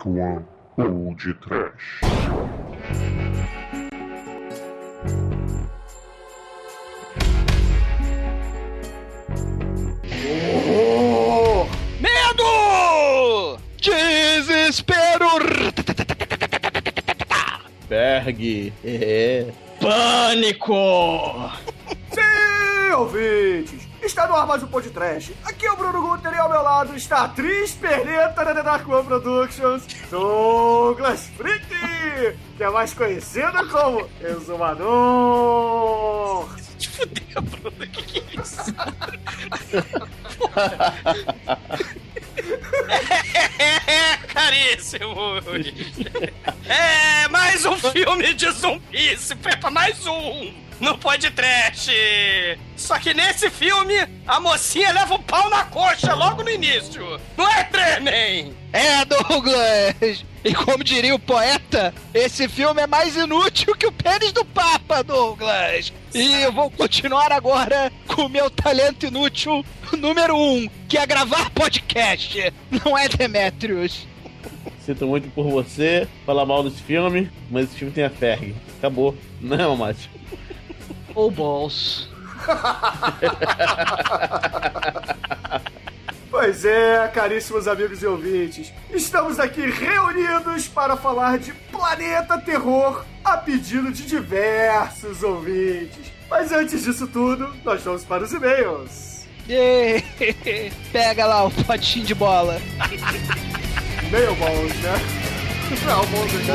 Dark One ou de Trash. Medo! Desespero! Berg. É. Pânico! Sim, ouvintes! Está no ar mais um podcast. Aqui é o Bruno Guter e ao meu lado está a atriz perneta da Dark One Productions, Douglas Freak, que é mais conhecido como Exumador. Fudeu, Bruno, que que é isso? caríssimo! É, mais um filme de zumbi, se prepara mais um! Não pode trash! Só que nesse filme, a mocinha leva o pau na coxa logo no início! Não é, Tremen? É, Douglas! E como diria o poeta, esse filme é mais inútil que o pênis do Papa, Douglas! E eu vou continuar agora com o meu talento inútil número um, que é gravar podcast, não é, Demetrius? Sinto muito por você falar mal desse filme, mas esse filme tem a Ferg. Acabou. Não, Márcio. Ou balls. Pois é, caríssimos amigos e ouvintes, estamos aqui reunidos para falar de Planeta Terror a pedido de diversos ouvintes. Mas antes disso tudo, nós vamos para os e-mails. Pega lá o potinho de bola. Mail balls, né? Não, balls, né?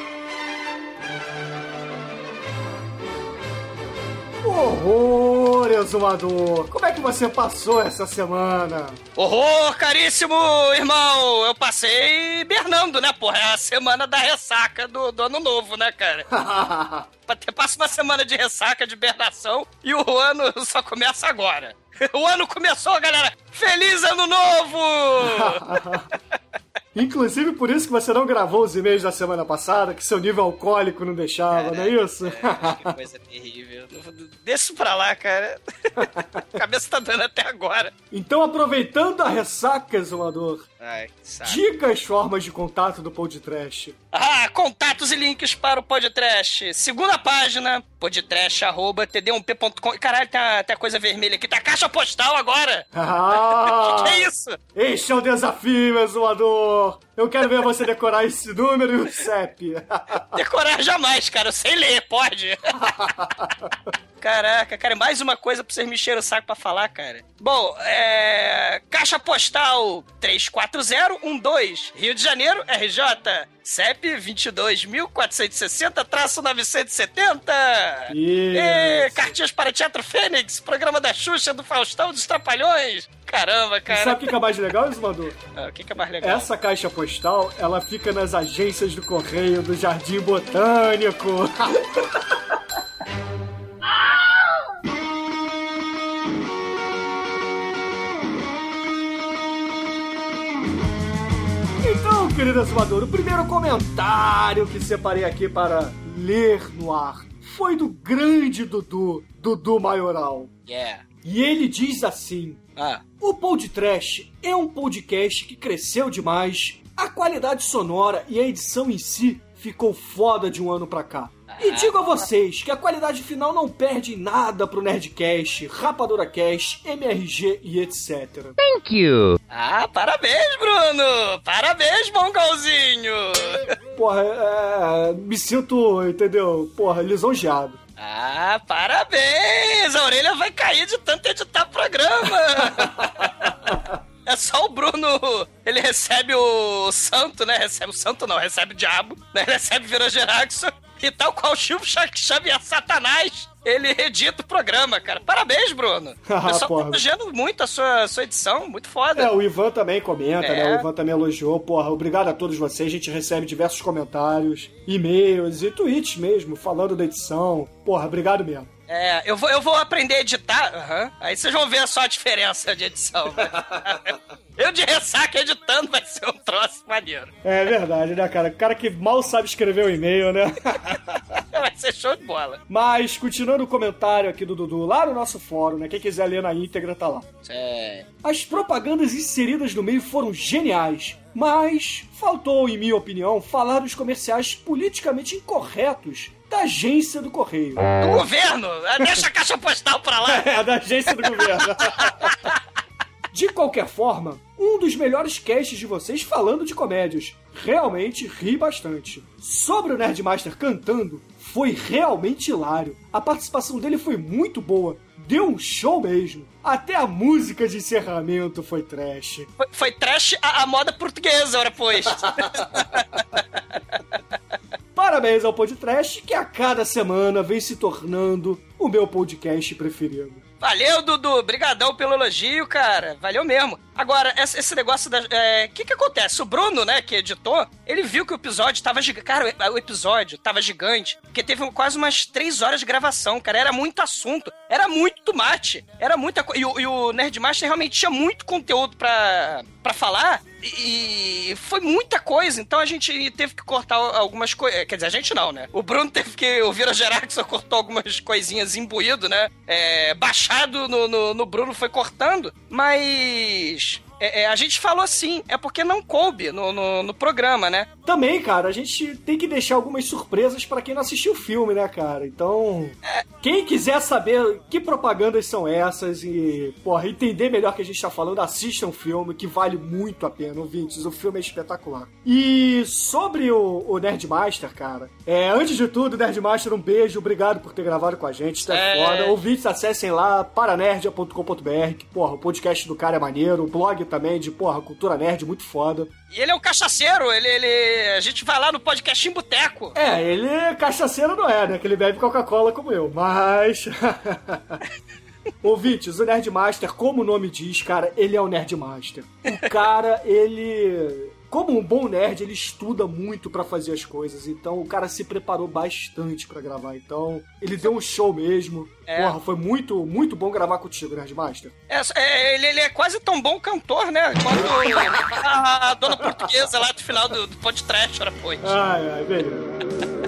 Horror, exumador! Como é que você passou essa semana? Horror, caríssimo irmão! Eu passei bernando, né, porra? É a semana da ressaca do, do ano novo, né, cara? Passa uma semana de ressaca, de hibernação, e o ano só começa agora. O ano começou, galera! Feliz ano novo! Inclusive por isso que você não gravou os e-mails da semana passada, que seu nível alcoólico não deixava, não é isso? Cara, que coisa terrível. Deixa isso pra lá, cara. A cabeça tá dando até agora. Então, aproveitando a ressaca, exumador, Ai, que saco. diga as formas de contato do podcast. Ah, contatos e links para o podcast. Segunda página, podtrash.td1p.com. Caralho, tem a, tem a coisa vermelha aqui. Tá a caixa postal agora. Ah, que, que é isso? Este é o desafio, exumador. Eu quero ver você decorar esse número e o CEP. Decorar jamais, cara. Eu sei ler, pode. Caraca, cara, mais uma coisa pra vocês me encherem o saco pra falar, cara. Bom, é. Caixa postal 34012, Rio de Janeiro, RJ. CEP 22.460-970. Isso. E cartinhas para Teatro Fênix, programa da Xuxa, do Faustão, dos Trapalhões. Caramba, E cara. sabe o que é mais legal, exumador? Ah, O que é mais legal? Essa caixa postal, ela fica nas agências do correio do Jardim Botânico. querido exumador, o primeiro comentário que separei aqui para ler no ar foi do grande Dudu, Dudu Maioral. Yeah. E ele diz assim: Ah, o Pod Trash é um podcast que cresceu demais, a qualidade sonora e a edição em si ficou foda de um ano pra cá. E digo a vocês que a qualidade final não perde em nada pro Nerdcast, Rapadura Cast, MRG e etc. ah parabéns, Bruno! Parabéns, mongolzinho! Porra, é, me sinto, entendeu? Porra, lisonjeado. Ah, parabéns! A orelha vai cair de tanto editar programa! É só o Bruno, ele recebe o santo, né? Recebe o santo não, recebe o diabo, né? Recebe Virogeraxo e tal qual o Chico Xa- Xavier Satanás, ele edita o programa, cara. Parabéns, Bruno. Ah, pessoal porra. elogiando muito a sua, sua edição, muito foda. É, o Ivan também comenta, É. né? O Ivan também elogiou. Porra, obrigado a todos vocês. A gente recebe diversos comentários, e-mails e tweets mesmo, falando da edição. Porra, obrigado mesmo. É, eu vou, eu vou aprender a editar. aham. Aí vocês vão ver só a diferença de edição. eu de ressaca editando vai ser um troço maneiro. É verdade, né, cara? O cara que mal sabe escrever um e-mail, né? Vai ser show de bola. Mas, continuando o comentário aqui do Dudu, lá no nosso fórum, né? Quem quiser ler na íntegra tá lá. É. As propagandas inseridas no meio foram geniais, mas faltou, em minha opinião, falar dos comerciais politicamente incorretos da agência do Correio. Do governo! Deixa a caixa postal pra lá! É, da agência do governo. De qualquer forma, um dos melhores casts de vocês falando de comédias. Realmente ri bastante. Sobre o Nerdmaster cantando, foi realmente hilário. A participação dele foi muito boa. Deu um show mesmo. Até a música de encerramento foi trash. Foi, foi trash a, a moda portuguesa, ora pois. Parabéns ao Podcast, que a cada semana vem se tornando o meu podcast preferido. Valeu, Dudu. Brigadão pelo elogio, cara. Valeu mesmo. Agora, esse negócio da... O que que acontece? O Bruno, né, que editou, ele viu que o episódio tava gigante. Cara, o episódio tava gigante, porque teve quase umas três horas de gravação, cara. Era muito assunto. Era muito mate. Era muita coisa. E, e o Nerdmaster realmente tinha muito conteúdo pra, pra falar. E foi muita coisa, então a gente teve que cortar algumas coisas. Quer dizer, a gente não, né? O Bruno teve que. O Vira Geraxon cortou algumas coisinhas imbuído, né? É, baixado no, no, no Bruno foi cortando, mas. É, é, a gente falou assim, é porque não coube no, no, no programa, né? Também, cara, a gente tem que deixar algumas surpresas pra quem não assistiu o filme, né, cara? Então, quem quiser saber que propagandas são essas e, porra, entender melhor o que a gente tá falando, assista um filme que vale muito a pena, ouvintes. O filme é espetacular. E sobre o, o Nerdmaster, cara, é, antes de tudo, Nerdmaster, um beijo, obrigado por ter gravado com a gente, isso é, É. foda. Ouvintes, acessem lá, paranerdia.com.br, que, porra, o podcast do cara é maneiro, o blog também de, porra, cultura nerd, muito foda. E ele é um cachaceiro, ele, ele. A gente vai lá no podcast em boteco. É, ele cachaceiro não é, né? Que ele bebe Coca-Cola como eu, mas. Ouvintes, o Nerdmaster, como o nome diz, cara, ele é o Nerdmaster. O cara, ele. Como um bom nerd, ele estuda muito pra fazer as coisas. Então o cara se preparou bastante pra gravar. Então ele deu um show mesmo. É. Porra, foi muito, muito bom gravar contigo, Nerdmaster. É, é, ele, ele é quase tão bom cantor, né? Quanto a, a dona portuguesa lá do final do, do podcast, ora pois. Ai, ai, beleza.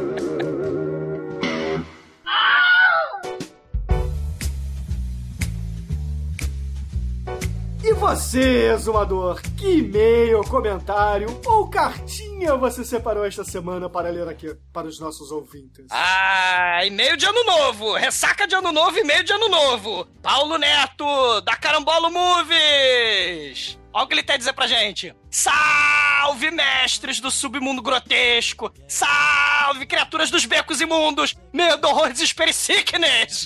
Você, exumador, que e-mail, comentário ou cartinha você separou esta semana para ler aqui para os nossos ouvintes? Ah, e-mail de ano novo, ressaca de ano novo, e-mail de ano novo. Paulo Neto, da Carambolo Movies. Olha o que ele tem a dizer pra gente. Salve, mestres do submundo grotesco! Salve, criaturas dos becos imundos! Medo, horror, desespero e sickness!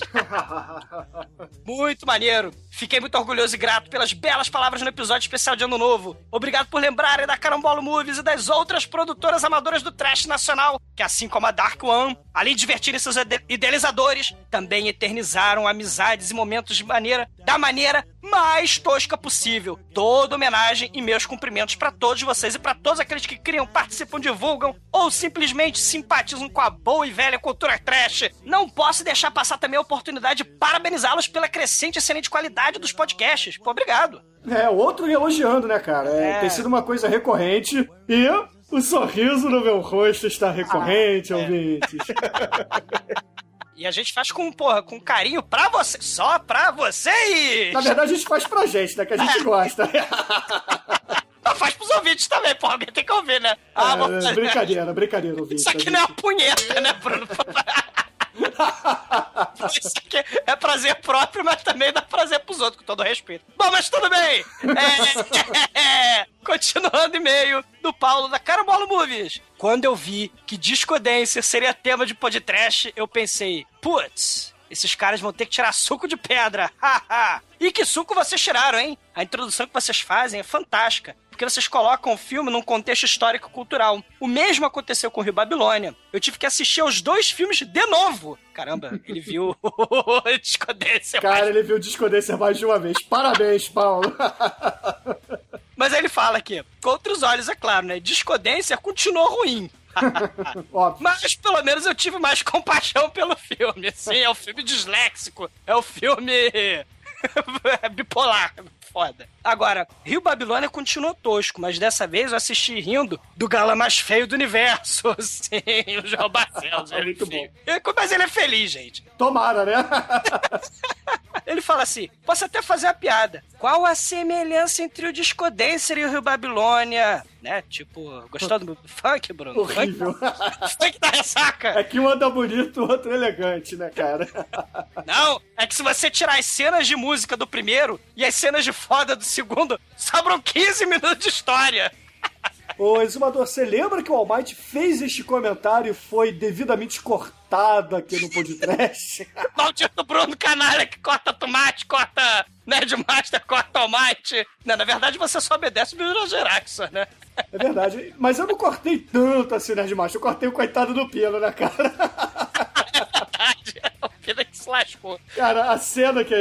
Muito maneiro. Fiquei muito orgulhoso e grato pelas belas palavras no episódio especial de Ano Novo. Obrigado por lembrarem da Carambolo Movies e das outras produtoras amadoras do trash nacional, que assim como a Dark One, além de divertirem seus ide- idealizadores, também eternizaram amizades e momentos de maneira, da maneira mais tosca possível. Toda homenagem e meus cumprimentos pra todos vocês e pra todos aqueles que criam, participam, divulgam ou simplesmente simpatizam com a boa e velha cultura trash. Não posso deixar passar também a oportunidade de parabenizá-los pela crescente e excelente qualidade dos podcasts. Pô, obrigado. É, o outro elogiando, né, cara? É, É. Tem sido uma coisa recorrente e o sorriso no meu rosto está recorrente, ouvintes. E a gente faz com, porra, com carinho pra você, só pra vocês! Na verdade, a gente faz pra gente, né? Que a gente gosta. Faz pros ouvintes também, porra, alguém tem que ouvir, né? Ah, vou É, brincadeira, brincadeira, ouvinte. Isso aqui não é uma punheta, né, Bruno? Isso aqui é prazer próprio, mas também dá prazer pros outros, com todo respeito. Bom, mas tudo bem. É, Continuando e-mail do Paulo da Carambolo Movies. Quando eu vi que Discodência seria tema de podcast, eu pensei, putz, esses caras vão ter que tirar suco de pedra. haha. e que suco vocês tiraram, hein? A introdução que vocês fazem é fantástica. Porque vocês colocam o filme num contexto histórico-cultural. O mesmo aconteceu com o Rio Babilônia. Eu tive que assistir aos dois filmes de novo. Caramba, ele viu Discodência. Cara, ele viu Discodência mais de uma vez. Parabéns, Paulo. Mas aí ele fala aqui, com outros olhos, é claro, né? Discodência continuou ruim. Óbvio. Mas pelo menos eu tive mais compaixão pelo filme. Sim, é o filme disléxico. É o filme bipolar. Foda. Agora, Rio Babilônia continuou tosco, mas dessa vez eu assisti rindo do gala mais feio do universo. Sim, o João Barcelos. É muito bom. Mas ele é feliz, gente. Tomara, né? Ele fala assim: posso até fazer a piada. Qual a semelhança entre o Disco Dancer e o Rio Babilônia? Né? Tipo, gostou do funk, Bruno? Horrível. Funk, funk da ressaca. É que um anda bonito, o outro elegante, né, cara? Não, é que se você tirar as cenas de música do primeiro e as cenas de foda do segundo, sobram 15 minutos de história. Ô, Exumador, você lembra que o Almighty fez este comentário e foi devidamente cortado aqui no podcast? Maldito Bruno Canalha que corta tomate, corta Nerdmaster, corta Almighty. Não, na verdade você só obedece o Bruno Geraxon, né? É verdade. Mas eu não cortei tanto assim, Nerdmaster. Eu cortei o coitado do Pelo, né, cara? Verdade. Lascou. Cara, a cena que,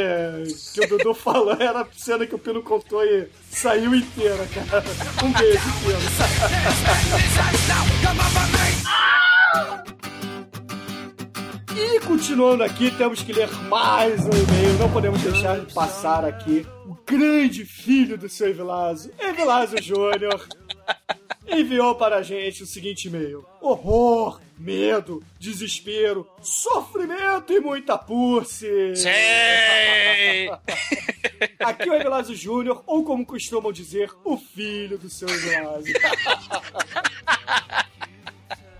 que o Dudu falou era a cena que o Pino contou e saiu inteira, cara. Um beijo, Pino. E continuando aqui, temos que ler mais um e-mail. Não podemos deixar de passar aqui o grande filho do seu Evilásio, Evilásio Júnior, enviou para a gente o seguinte e-mail: horror, medo, desespero, sofrimento e muita pulse. Aqui é o Evilásio Júnior, ou como costumam dizer, o filho do seu Evilásio.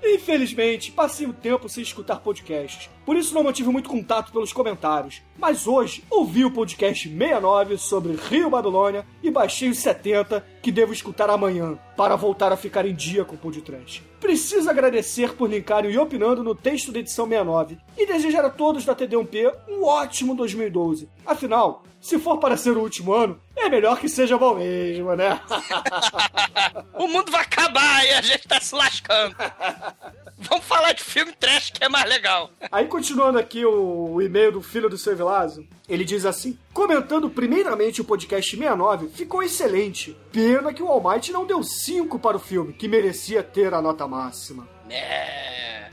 Infelizmente, passei um tempo sem escutar podcasts, por isso não mantive muito contato pelos comentários. Mas hoje ouvi o podcast 69 sobre Rio Babilônia e baixei os 70 que devo escutar amanhã para voltar a ficar em dia com o podcast. Preciso agradecer por linkarem E Opinando no texto da edição 69 e desejar a todos da TD1P um ótimo 2012. Afinal, se for para ser o último ano, é melhor que seja bom mesmo, né? o mundo vai acabar e a gente tá se lascando. Vamos falar de filme trash que é mais legal. Aí, continuando aqui o, o e-mail do filho do seu Evilásio, ele diz assim: Comentando primeiramente o podcast 69, ficou excelente. Pena que o Almighty não deu 5 para o filme, que merecia ter a nota máxima. É.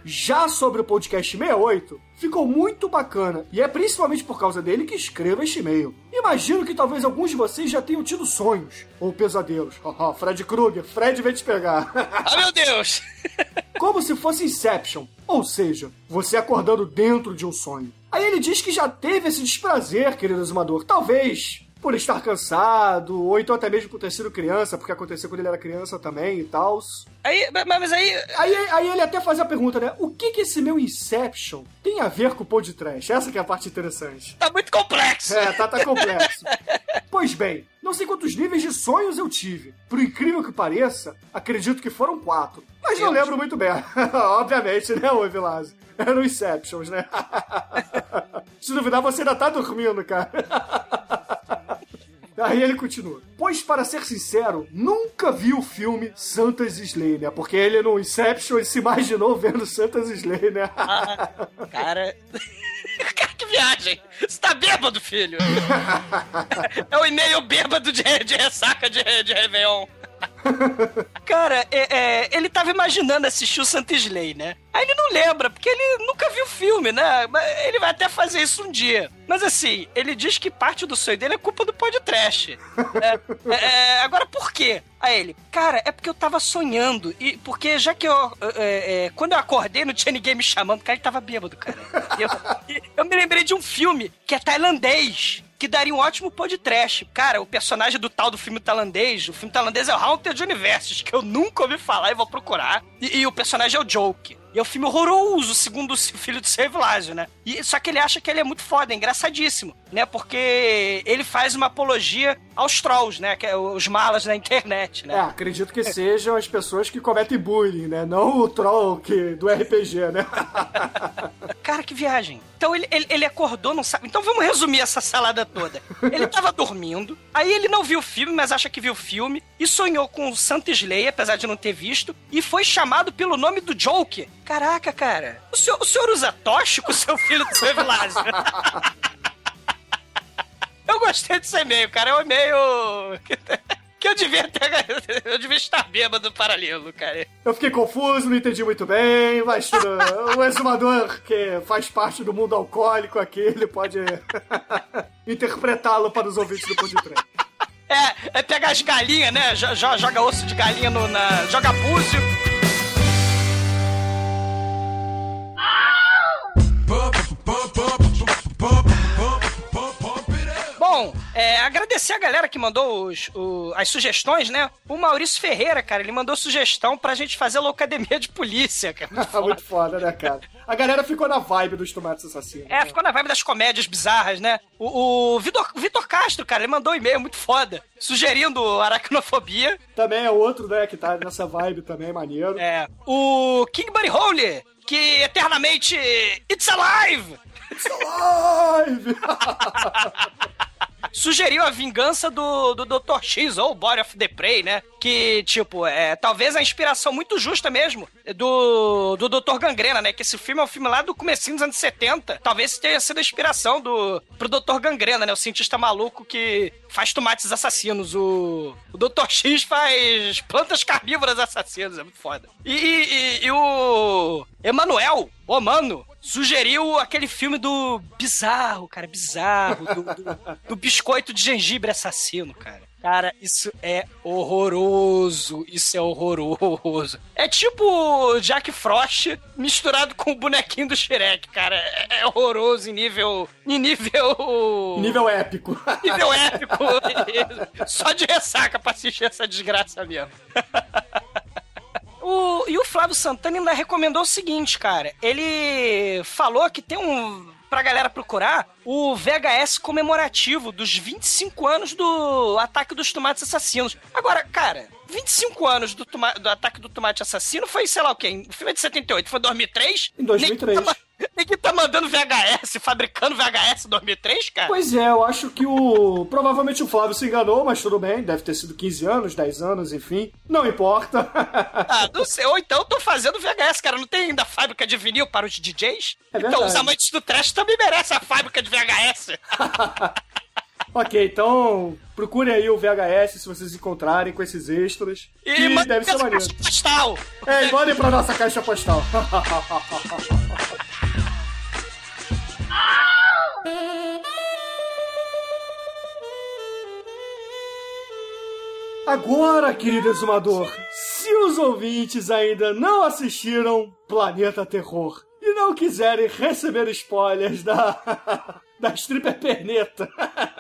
Já sobre o podcast 68, ficou muito bacana e é principalmente por causa dele que escrevo este e-mail. Imagino que talvez alguns de vocês já tenham tido sonhos ou pesadelos. Fred Krueger, Fred vai te pegar. Ah, meu Deus! Como se fosse Inception, ou seja, você acordando dentro de um sonho. Aí ele diz que já teve esse desprazer, querido exumador. Talvez por estar cansado, ou então até mesmo por ter sido criança, porque aconteceu quando ele era criança também e tal. Aí, mas, aí. Aí, aí ele até faz a pergunta, né? O que que esse meu Inception tem a ver com o trash? Essa que é a parte interessante. Tá muito complexo. É, tá, tá complexo. pois bem, não sei quantos níveis de sonhos eu tive. Por incrível que pareça, acredito que foram quatro. Mas não lembro muito bem. Obviamente, né, ô Evilásio? Eram Inceptions, né? Se duvidar, você ainda tá dormindo, cara. Aí ele continua. Pois, para ser sincero, nunca vi o filme Santas Slay, né? Porque ele no Inception ele se imaginou vendo Santas Slay, né? Ah, cara. Que viagem! Você tá bêbado, filho! é o e-mail bêbado de, de ressaca de, de Réveillon. Cara, é- é, ele tava imaginando assistir o Santa Slay, né? Aí ele não lembra, porque ele nunca viu o filme, né? Ele vai até fazer isso um dia. Mas assim, ele diz que parte do sonho dele é culpa do podcast. É, é, agora, por quê? Aí ele, cara, é porque eu tava sonhando. E porque já que eu. é, é, quando eu acordei, não tinha ninguém me chamando, cara, ele tava bêbado, cara. Eu, eu me lembrei de um filme que é tailandês. Que daria um ótimo podcast. Cara, o personagem do tal do filme tailandês, o filme tailandês é o Haunted Universes, que eu nunca ouvi falar e vou procurar. E, e o personagem é o Joke. E é um filme horroroso, segundo o filho do Save Lázio, né? E, só que ele acha que ele é muito foda, é engraçadíssimo, né? Porque ele faz uma apologia aos trolls, né? Que é os malas da internet, É, né? acredito que sejam as pessoas que cometem bullying, né? Não o troll que, do RPG, né? Cara, que viagem. Então ele, ele, ele acordou, não sabe. Então vamos resumir essa salada toda. Ele tava dormindo, aí ele não viu o filme, mas acha que viu o filme, e sonhou com o Santa Slay, apesar de não ter visto, e foi chamado pelo nome do Joke. Caraca, cara. O senhor, o senhor usa tóxico, seu filho do seu Evilásio? Eu gostei desse e-mail, cara. É um e-mail que, eu devia ter. Eu devia estar bêbado paralelo, cara. Eu fiquei confuso, não entendi muito bem, mas o exumador que faz parte do mundo alcoólico aqui, ele pode interpretá-lo para os ouvintes do Pão de Trem. É, é pegar as galinhas, né? Jo- jo- Joga osso de galinha no, na. Joga búzio. Bom, é, agradecer a galera que mandou os- o- as sugestões, né? O Maurício Ferreira, cara, ele mandou sugestão pra gente fazer a Loucademia de Polícia, cara. Muito foda, né, cara? A galera ficou na vibe dos tomates assassinos. É, ficou na vibe das comédias bizarras, né? O, o Vitor, Vitor Castro, cara, ele mandou um e-mail muito foda, sugerindo aracnofobia. Também é outro, né, que tá nessa vibe também, maneiro. É. O King Buddy Hole, que eternamente. It's alive! It's alive! Sugeriu a vingança do, do Dr. X, ou Body of the Prey, né? Que, tipo, é talvez a inspiração muito justa mesmo do, do Dr. Gangrena, né? Que esse filme é um filme lá do comecinho dos anos 70. Talvez tenha sido a inspiração do, pro Dr. Gangrena, né? O cientista maluco que faz tomates assassinos. O, o Dr. X faz plantas carnívoras assassinas. É muito foda. E, e- e- e o Emanuel, o mano, sugeriu aquele filme do bizarro, cara, bizarro, do, do- do biscoito de gengibre assassino, cara. Cara, isso é horroroso. Isso é horroroso. É tipo Jack Frost misturado com o bonequinho do Shrek, cara. É, é horroroso em nível. Em nível. Nível épico. Nível épico. Só de ressaca pra assistir essa desgraça mesmo. O- e o Flávio Santana ainda recomendou o seguinte, cara. Ele falou que tem um. Pra galera procurar o VHS comemorativo dos 25 anos do Ataque dos Tomates Assassinos. Agora, cara, 25 anos do, do Ataque do Tomate Assassino foi, sei lá o quê? O filme é de 78, foi 2003? Em 2003. Ninguém tá, ma- ninguém tá mandando VHS, fabricando VHS em 2003, cara? Pois é, eu acho que o. Provavelmente o Flávio se enganou, mas tudo bem, deve ter sido 15 anos, 10 anos, enfim. Não importa. Ah, não sei. Ou então eu tô fazendo VHS, cara. Não tem ainda fábrica de vinil para os DJs? É então os amantes do trash também merecem a fábrica de VHS. ok, então procure aí o VHS se vocês encontrarem com esses extras. E que deve ser maneiro. caixa postal. É, e mandem pra nossa caixa postal. Agora, querido exumador, se os ouvintes ainda não assistiram Planeta Terror e não quiserem receber spoilers da, da stripper perneta,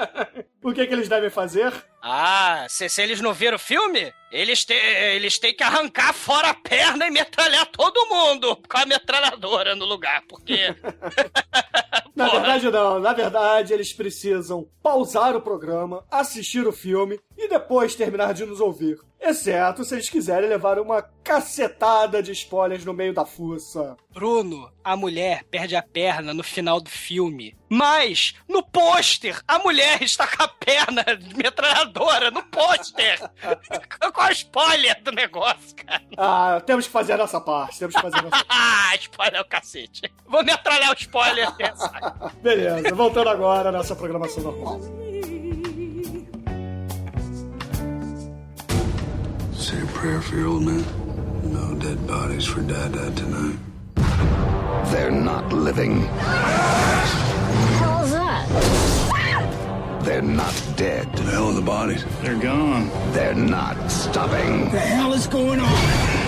o que, que eles devem fazer? Ah, se, se eles não viram o filme, eles, te, eles têm que arrancar fora a perna e metralhar todo mundo com a metralhadora no lugar, porque... Na Porra. verdade, não. Na verdade, eles precisam pausar o programa, assistir o filme e depois terminar de nos ouvir. Exceto se eles quiserem levar uma cacetada de spoilers no meio da fuça. Bruno, a mulher perde a perna no final do filme. Mas, no pôster, a mulher está com a perna de metralhadora no pôster. Qual é o spoiler do negócio, cara? Ah, temos que fazer a nossa parte. Temos que fazer a nossa Ah, spoiler é o cacete. Vou metralhar o spoiler dessa. Beleza, voltando agora à nossa programação normal. Prayer for your old man. No dead bodies for Dad Dad tonight. They're not living. hell's that? They're not dead. The hell are the bodies? They're gone. They're not stopping. The hell is going on?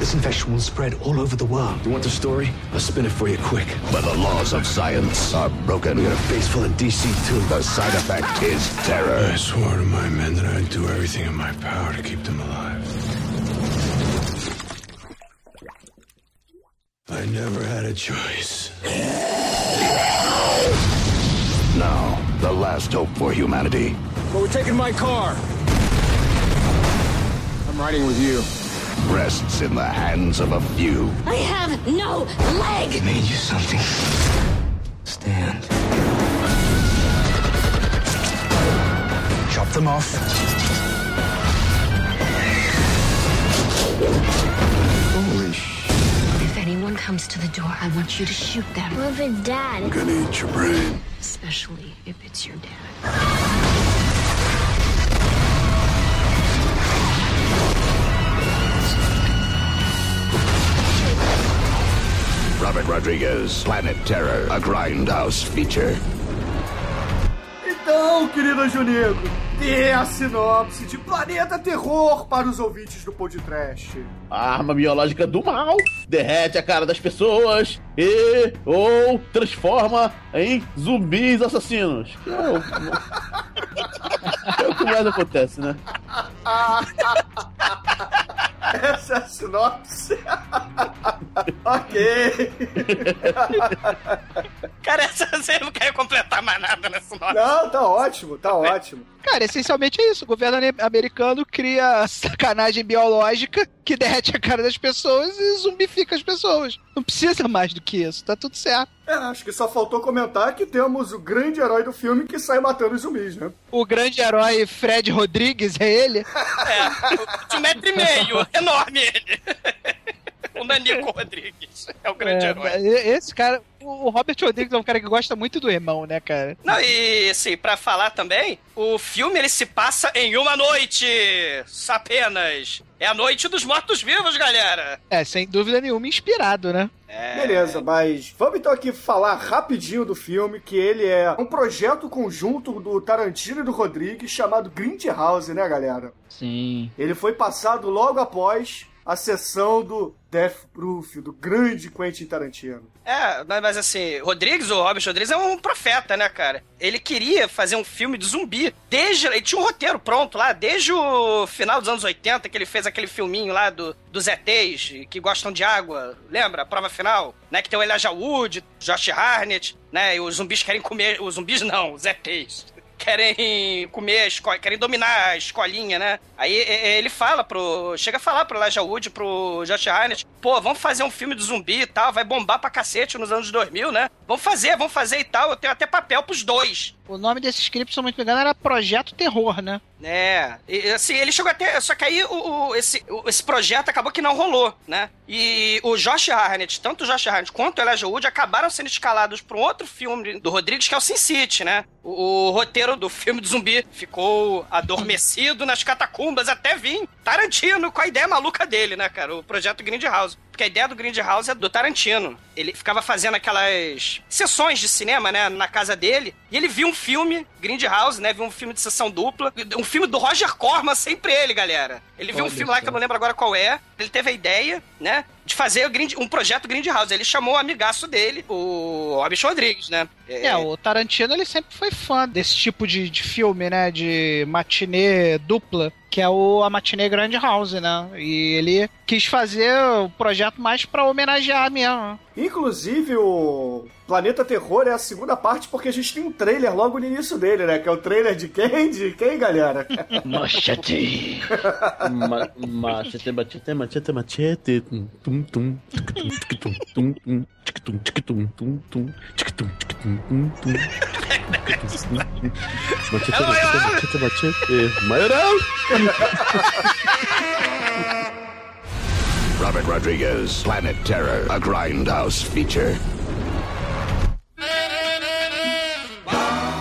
This infection will spread all over the world. You want the story? I'll spin it for you quick. But the laws of science are broken. We got a base full of DC too. The side effect is terror. I swore to my men that I'd do everything in my power to keep them alive. I never had a choice. Now, the last hope for humanity But we're taking my car. I'm riding with you. Rests in the hands of a few. I have no leg! I Made you something. Stand. Chop them off. If anyone comes to the door, I want you to shoot them. What if it's dad? I'm gonna eat your brain. Especially if it's your dad. Robert Rodriguez, Planet Terror, a Grindhouse feature. Então, querido Anjo Negro, dê a sinopse de Planeta Terror para os ouvintes do podcast. A arma biológica do mal derrete a cara das pessoas e ou transforma em zumbis assassinos. É o, é o que mais acontece, né? Essa é a sinopse. ok. Cara, essa, você não quer completar mais nada nessa nota. Não, tá ótimo, tá ótimo. Cara, essencialmente é isso. O governo americano cria sacanagem biológica que derrete a cara das pessoas e zumbifica as pessoas. Não precisa mais do que isso, tá tudo certo. É, acho que só faltou comentar que temos o grande herói do filme que sai matando os zumbis, né? O grande herói Fred Rodrigues é ele? É, de um metro e meio. Enorme ele. O Nanico Rodrigues. É o grande É, herói. Esse cara, o Robert Rodrigues é um cara que gosta muito do irmão, né, cara? Não, e assim, pra falar também, o filme ele se passa em uma noite. Apenas. É a noite dos mortos-vivos, galera. É, sem dúvida nenhuma, inspirado, né? É. Beleza, mas vamos então aqui falar rapidinho do filme, que ele é um projeto conjunto do Tarantino e do Rodrigues chamado Grindhouse, né, galera? Sim. Ele foi passado logo após a sessão do Death Proof, do grande Quentin Tarantino. É, mas assim, Rodrigues, o Robert Rodrigues é um profeta, né, cara? Ele queria fazer um filme de zumbi. Desde. Ele tinha um roteiro pronto lá, desde o final dos anos 80, que ele fez aquele filminho lá do, dos ETs, que gostam de água. Lembra? A prova final? Né? Que tem o Elijah Wood, Josh Harnett, né? E os zumbis querem comer. Os zumbis não, os ETs. Querem comer a escola, querem dominar a escolinha, né? Aí ele fala pro. Chega a falar pro Elijah Wood, pro Josh Harnett, pô, vamos fazer um filme de zumbi e tal, vai bombar pra cacete nos anos 2000, né? Vamos fazer, vamos fazer e tal. Eu tenho até papel pros dois. O nome desse script, se eu não me engano, era Projeto Terror, né? É, e, assim, ele chegou até. Só que aí o, o- esse, o- esse projeto acabou que não rolou, né? E o Josh Harnett, tanto o Josh Harnett quanto o Elijah Wood acabaram sendo escalados para um outro filme do Rodrigues, que é o Sin City, né? O, o roteiro do filme do zumbi ficou adormecido nas catacumbas até vir Tarantino com a ideia maluca dele, né, cara? O projeto Grindhouse. Porque a ideia do Grindhouse é do Tarantino. Ele ficava fazendo aquelas sessões de cinema, né, na casa dele, e ele viu um filme, Grindhouse, né, viu um filme de sessão dupla, um filme do Roger Corman, sempre ele, galera. Ele viu um filme lá que eu não lembro agora qual é, ele teve a ideia, né, de fazer o Grind- um projeto Grindhouse. Ele chamou o amigaço dele, o Robert Rodrigues, né. É, o Tarantino ele sempre foi fã desse tipo de, de filme, né? De matinê dupla, que é o, a matinê Grand House, né? E ele quis fazer o projeto mais pra homenagear mesmo. Inclusive, o Planeta Terror é a segunda parte porque a gente tem um trailer logo no início dele, né? Que é o trailer de quem? De quem, galera? Machete. Ma machete, machete, machete, machete. Tum, tum, tum, tum, tum, tum, tum, tum, tum, tum, tum, tum, tum. Machete, machete, machete, machete. Maioral! Robert Rodriguez, Planet Terror, a Grindhouse feature.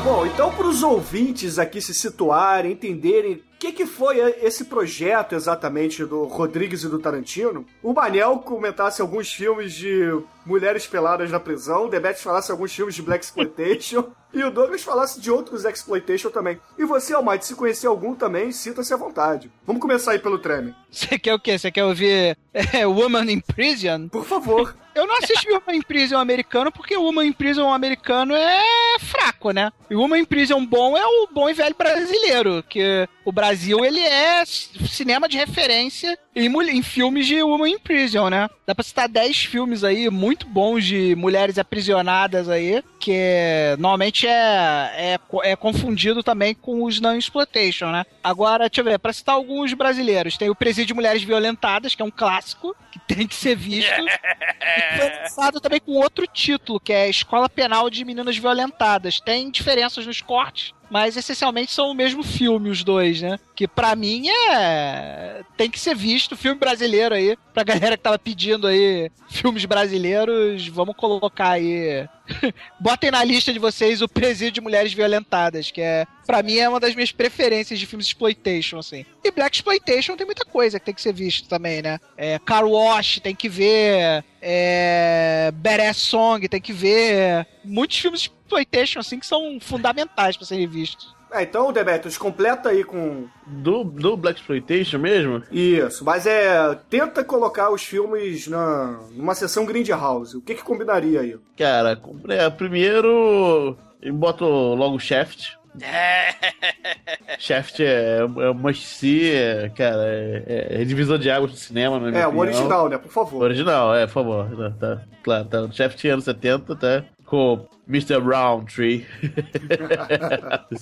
Bom, então para os ouvintes aqui se situarem, entenderem o que, que foi esse projeto exatamente do Rodrigues e do Tarantino, o Manel comentasse alguns filmes de mulheres peladas na prisão, o Demetrius falasse alguns filmes de Black Exploitation e o Douglas falasse de outros Exploitation também. E você, Almighty, se conhecer algum também, sinta-se à vontade. Vamos começar aí pelo Treme. Você quer o quê? Você quer ouvir é, Woman in Prison? Por favor. Eu não assisti Woman in Prison americano porque o Woman in Prison americano é fraco, né? E o Woman in Prison bom é o bom e velho brasileiro, que o Brasil ele é cinema de referência em, em filmes de Woman in Prison, né? Dá pra citar 10 filmes aí muito bons de mulheres aprisionadas aí, que normalmente é, é, é confundido também com os não exploitation, né? Agora, deixa eu ver, pra citar alguns brasileiros, tem o Presídio de Mulheres Violentadas, que é um clássico, que tem que ser visto. E foi lançado também com outro título, que é Escola Penal de Meninas Violentadas. Tem diferenças nos cortes, mas essencialmente são o mesmo filme, os dois, né? Que pra mim é. tem que ser visto, filme brasileiro aí. Pra galera que tava pedindo aí filmes brasileiros, vamos colocar aí. Botem na lista de vocês o Presídio de Mulheres Violentadas, que é, pra mim, é uma das minhas preferências de filmes exploitation, assim. E Black Exploitation tem muita coisa que tem que ser visto também, né? É, Car Wash tem que ver, é, Badass Song tem que ver. Muitos filmes exploitation, assim, que são fundamentais pra serem vistos. É, então, Demetrius, completa aí com. Do, do Black Exploitation mesmo? Isso, mas é. Tenta colocar os filmes na, numa sessão Grindhouse. O que que combinaria aí? Cara, é, primeiro eu boto logo o Shaft. Shaft é, é must see, é, cara, é, é divisor de águas do cinema, minha É, o original, né? Por favor. Original, é, por favor. Tá, tá, claro, tá. O Shaft anos 70, tá? Com Mr. Roundtree.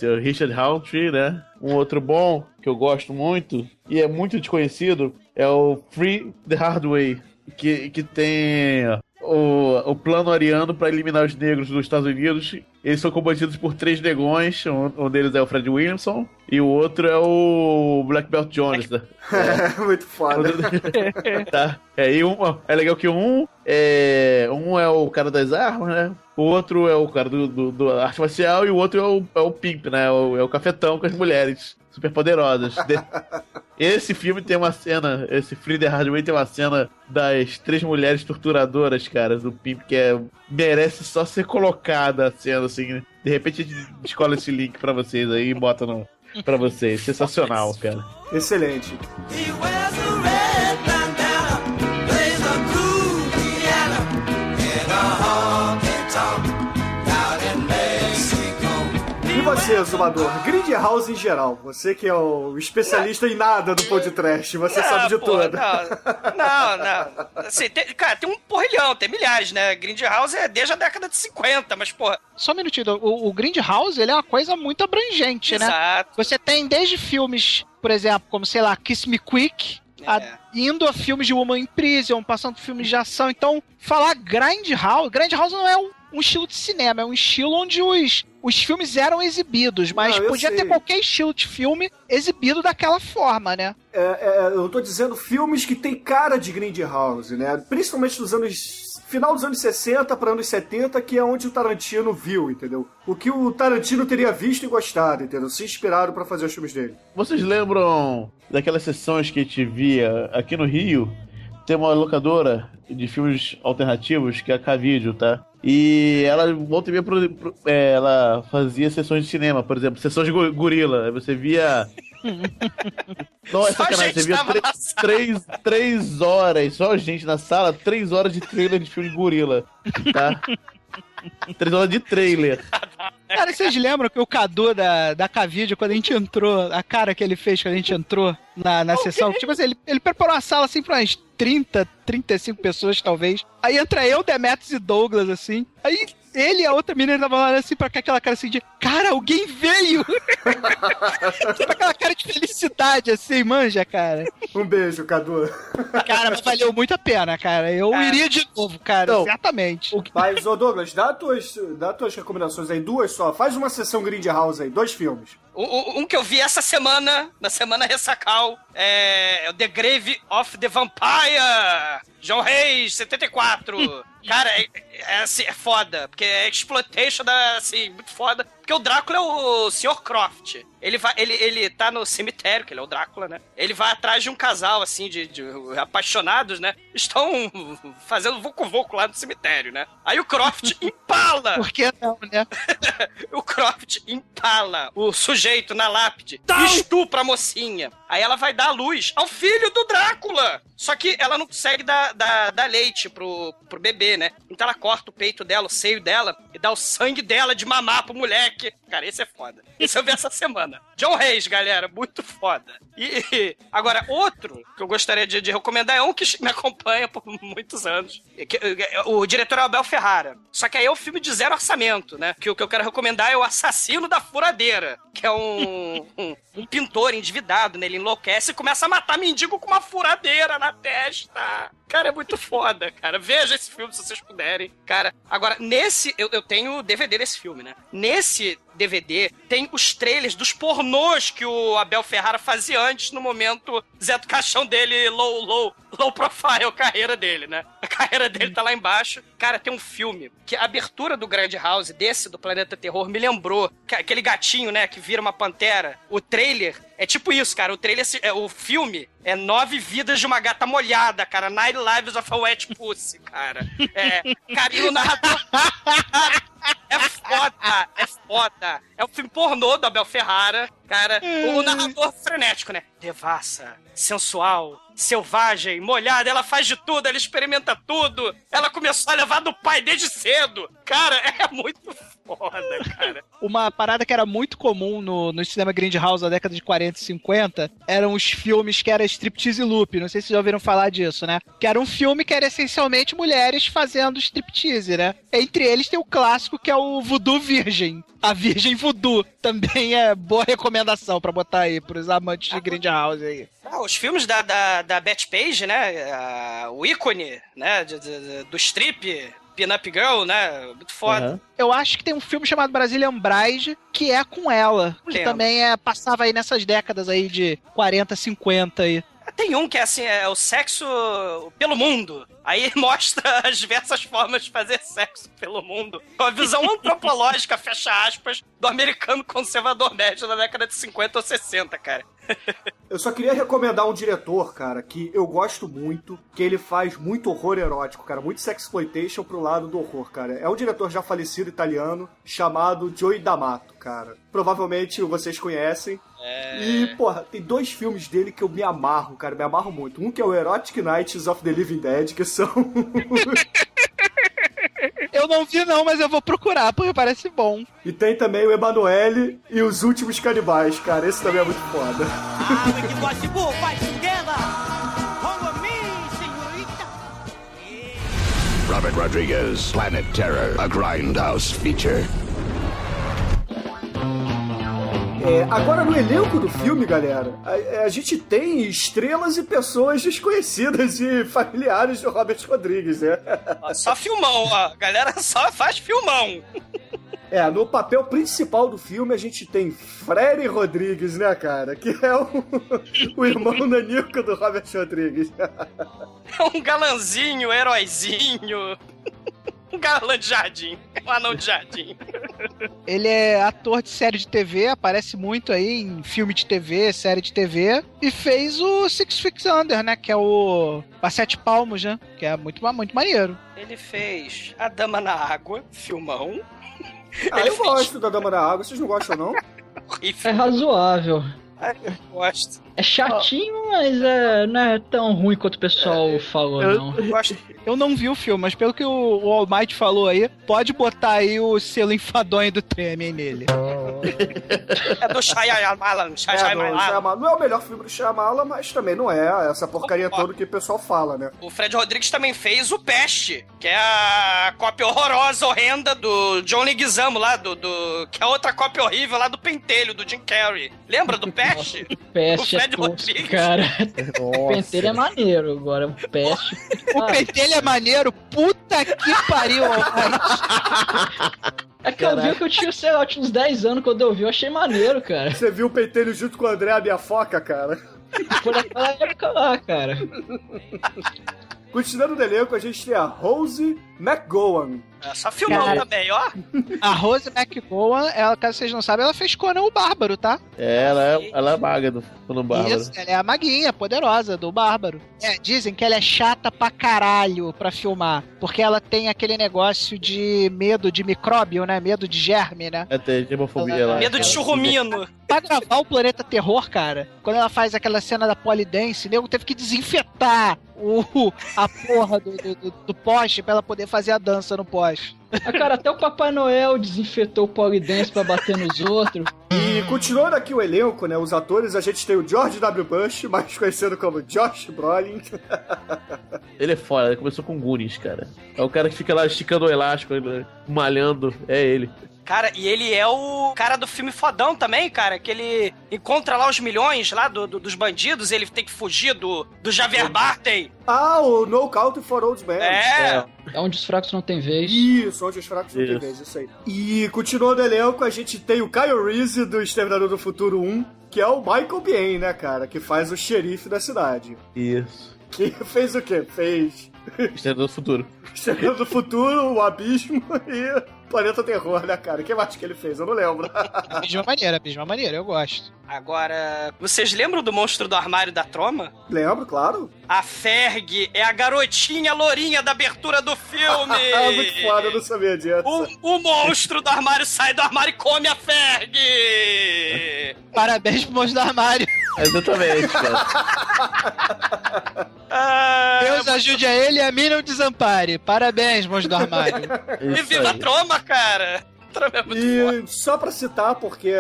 O Richard Roundtree, né? Um outro bom que eu gosto muito e é muito desconhecido é o Free the Hard Way, que, que tem o, o plano ariano para eliminar os negros dos Estados Unidos. Eles são combatidos por três negões, um, um deles é o Fred Williamson e o outro é o Black Belt Jones. né? É, muito foda. tá. É, e um, é legal que um é, um é o cara das armas, né? O outro é o cara do, do, do arte marcial e o outro é o, é o pimp, né? É o, é o cafetão com as mulheres super poderosas. De- Esse filme tem uma cena, esse Free the Hard Way tem uma cena das três mulheres torturadoras, cara, do Pimp, que é, merece só ser colocada a cena, assim. né? De repente a gente escolhe esse link pra vocês aí e bota no, pra vocês. Sensacional, cara. Excelente. Você, Zumador? Grindhouse em geral. Você que é o especialista em nada do podcast. Você sabe de Ah, porra, tudo. Não, não, não. Assim, tem- cara, tem um porrilhão, tem milhares, né? Grindhouse é desde a década de 50, mas, porra, Só um minutinho, o, o Grindhouse, ele é uma coisa muito abrangente, né? Exato. Você tem desde filmes, por exemplo, como, sei lá, Kiss Me Quick, a- indo a filmes de Woman in Prison, passando por filmes de ação. Então, falar Grindhouse, Grindhouse não é um, um estilo de cinema, é um estilo onde os, os filmes eram exibidos, mas Não, podia sei. ter qualquer estilo de filme exibido daquela forma, né? É, é, eu tô dizendo filmes que tem cara de Grindhouse, né? Principalmente dos anos. Final dos anos 60 para anos 70, que é onde o Tarantino viu, entendeu? O que o Tarantino teria visto e gostado, entendeu? Se inspiraram pra fazer os filmes dele. Vocês lembram daquelas sessões que a gente via aqui no Rio? Tem uma locadora de filmes alternativos que é a K-Video, tá? E ela volta e meia pro- pro- é, ela fazia sessões de cinema, por exemplo, sessões de go- gorila. Aí Você via. Não, é sacanagem, você via sala. três, três horas, só gente na sala, três horas de trailer de filme de gorila, tá? três horas de trailer. Cara, vocês lembram que o Cadu da, da Cavídeo, quando a gente entrou, a cara que ele fez quando a gente entrou na, na sessão, tipo assim, ele, ele preparou uma sala assim pra umas 30, 35 pessoas, talvez. Aí entra eu, Demetrius e Douglas, assim. Aí ele e a outra menina estavam olhando assim pra cá, aquela cara assim de, cara, alguém veio! tipo aquela cara de felicidade, assim, manja, cara. Um beijo, Cadu. Cara, mas valeu muito a pena, cara. Eu iria de novo, cara, Não. certamente. Mas, ô Douglas, dá tuas, dá tuas recomendações aí, duas só. Faz uma sessão Grindhouse aí, dois filmes. o- o- um que eu vi essa semana, na semana ressacal, é, é o The Grave of the Vampire! João Reis, 74. Cara, é, é, assim, é foda, porque é exploitation da, assim, muito foda. Porque o Drácula é o Sr. Croft. Ele, vai, ele, ele tá no cemitério, que ele é o Drácula, né? Ele vai atrás de um casal, assim, de, de apaixonados, né? Estão fazendo vucu-vucu lá no cemitério, né? Aí o Croft empala! Por que não, né? o Croft empala o sujeito na lápide e estupra a mocinha. Aí ela vai dar luz ao filho do Drácula. Só que ela não consegue dar, dar, dar leite pro, pro bebê, né? Então ela corta o peito dela, o seio dela, e dá o sangue dela de mamar pro moleque. Cara, esse é foda. Esse eu vi essa semana. John Reis, galera, muito foda. E agora, outro que eu gostaria de, de recomendar é um que me acompanha por muitos anos. Que- o diretor é Abel Ferrara. Só que aí é um filme de zero orçamento, né? Que o que eu quero recomendar é O Assassino da Furadeira, que é um, um, um pintor endividado, né? Ele enlouquece e começa a matar mendigo com uma furadeira na testa. Cara, é muito foda, cara. Veja esse filme se vocês puderem. Cara, agora, nesse. Eu, eu tenho DVD desse filme, né? Nesse DVD, tem os trailers dos pornôs que o Abel Ferrara fazia antes, no momento Zé do Caixão dele, low, low, low profile, carreira dele, né? A carreira dele tá lá embaixo. Cara, tem um filme que a abertura do Grand House, desse, do Planeta Terror, me lembrou que- aquele gatinho, né, que vira uma pantera. O trailer é tipo isso, cara. O trailer, é, o filme é Nove Vidas de uma Gata Molhada, cara. Nine Lives of a Wet Pussy, cara. É, cara, o narrador... É foda, é foda. É um filme pornô do Abel Ferrara, cara. O narrador frenético, né? Devassa, sensual, selvagem, molhada, ela faz de tudo, ela experimenta tudo. Ela começou a levar do pai desde cedo. Cara, é muito foda, cara. Uma parada que era muito comum no, no cinema Grindhouse na década de 40 e 50 eram os filmes que era striptease loop. Não sei se vocês já ouviram falar disso, né? Que era um filme que era essencialmente mulheres fazendo striptease, né? Entre eles tem o clássico que é o Voodoo Virgem. A Virgem Voodoo também é boa recomendação pra botar aí pros amantes de Grindhouse aí. Ah, os filmes da, da, da Beth Page, né? Ah, o ícone, né? de- de- de- do strip, Pin-Up Girl, né? Muito foda. Eu acho que tem um filme chamado Brazilian Bride que é com ela, que Lembro. também é passava aí nessas décadas aí de 40, 50 aí. Tem um que é assim, é o sexo pelo mundo. Aí mostra as diversas formas de fazer sexo pelo mundo. Com a visão antropológica, fecha aspas, do americano conservador médio da década de 50 ou 60, cara. Eu só queria recomendar um diretor, cara, que eu gosto muito, que ele faz muito horror erótico, cara, muito sexploitation pro lado do horror, cara. É um diretor já falecido italiano chamado Joey D'Amato, cara. Provavelmente vocês conhecem. E, porra, tem dois filmes dele que eu me amarro, cara, me amarro muito. Um que é o Erotic Nights of the Living Dead, que são Eu não vi não, mas eu vou procurar, porque parece bom. E tem também o Emanuele e os Últimos Canibais, cara. Esse também é muito foda. Robert Rodriguez, Planet Terror, a Grindhouse feature. É, agora, no elenco do filme, galera, a, a gente tem estrelas e pessoas desconhecidas e familiares do Robert Rodrigues, né? Ó, Só filmão, ó. A galera só faz filmão. É, no papel principal do filme a gente tem Freddy Rodrigues, né, cara? Que é o, o irmão nanico do Robert Rodrigues. É um galanzinho, heróizinho. Um galã de jardim. Um anão de jardim. Ele é ator de série de TV, aparece muito aí em filme de TV, série de TV, e fez o Six Feet Under, né? Que é o a Sete Palmos, né? Que é muito, muito maneiro. Ele fez A Dama na Água, filmão. Ah, eu gosto da Dama da Água, vocês não gostam, não? É razoável. Ah, eu gosto. É chatinho, mas é, não é tão ruim quanto o pessoal falou, não. Eu gosto. Eu não vi o filme, mas pelo que o, o All Might falou aí, pode botar aí o selo enfadonho do Tremem nele. É do Shyamalan. É, do Shyamalan. Shyamalan. não é o melhor filme do Shyamalan, mas também não é essa porcaria toda que o pessoal fala, né? O Fred Rodrigues também fez o Peste, que é a cópia horrorosa, horrenda do John Leguizamo lá, do, do- que é outra cópia horrível lá do Pentelho, do Jim Carrey. Lembra do Peste? Peste o é Fred Rodrigues. cara. O pentelho é maneiro, agora o peste. O pentelho é maneiro, puta que pariu. É que eu vi que eu tinha, sei lá, tinha uns 10 anos quando eu vi, eu achei maneiro, cara. Você viu o pentelho junto com o André a minha foca, cara? Foi naquela época lá, cara. Continuando no elenco, a gente tem a Rose McGowan. É só filmão Cara. também, ó. A Rose McGowan, ela, caso vocês não sabem, ela fez Conan o Bárbaro, tá? É, ela é, ela é maga do Conan Bárbaro. Isso, ela é a maguinha poderosa do Bárbaro. É, dizem que ela é chata pra caralho pra filmar, porque ela tem aquele negócio de medo de micróbio, né? Medo de germe, né? É, tem hemofobia lá. Medo de Ela- churrumino. Pra gravar o Planeta Terror, cara, quando ela faz aquela cena da polidense, o nego teve que desinfetar o, a porra do, do, do- do poste pra ela poder fazer a dança no poste. Ah, cara, até o Papai Noel desinfetou o polidense pra bater nos outros. E continuando aqui o elenco, né? Os atores, a gente tem o George W. Bush, mais conhecido como Josh Brolin. Ele é foda, ele começou com Goonies, cara. É o cara que fica lá esticando o elástico, ele- malhando, é ele. Cara, e ele é o cara do filme fodão também, cara, que ele encontra lá os milhões lá do- do- dos bandidos, ele tem que fugir do, do Javier Bardem. Ah, o No Country for Old Men. É, É onde os fracos não têm vez. Isso, onde os fracos não têm Isso. vez, isso aí. E continuando o elenco, a gente tem o Kyle Reese do Exterminador do Futuro 1, que é o Michael Biehn, né, cara? Que faz o xerife da cidade. Isso. Que fez o quê? Fez Exterminador do Futuro. Exterminador do Futuro, o Abismo e Planeta Terror, né, cara? O que mais que ele fez? Eu não lembro. Mesma maneira, mesma maneira, eu gosto. Agora, vocês lembram do monstro do armário da Troma? Lembro, claro. A Ferg é a garotinha lourinha da abertura do filme! Ah, muito foda, eu não sabia disso. O, o monstro do armário sai do armário e come a Ferg! Parabéns pro monstro do armário. Exatamente, cara. Ah, Deus ajude a ele e a mim não desampare. Parabéns, monstro do armário. e viva a Troma, cara! É E só pra citar, porque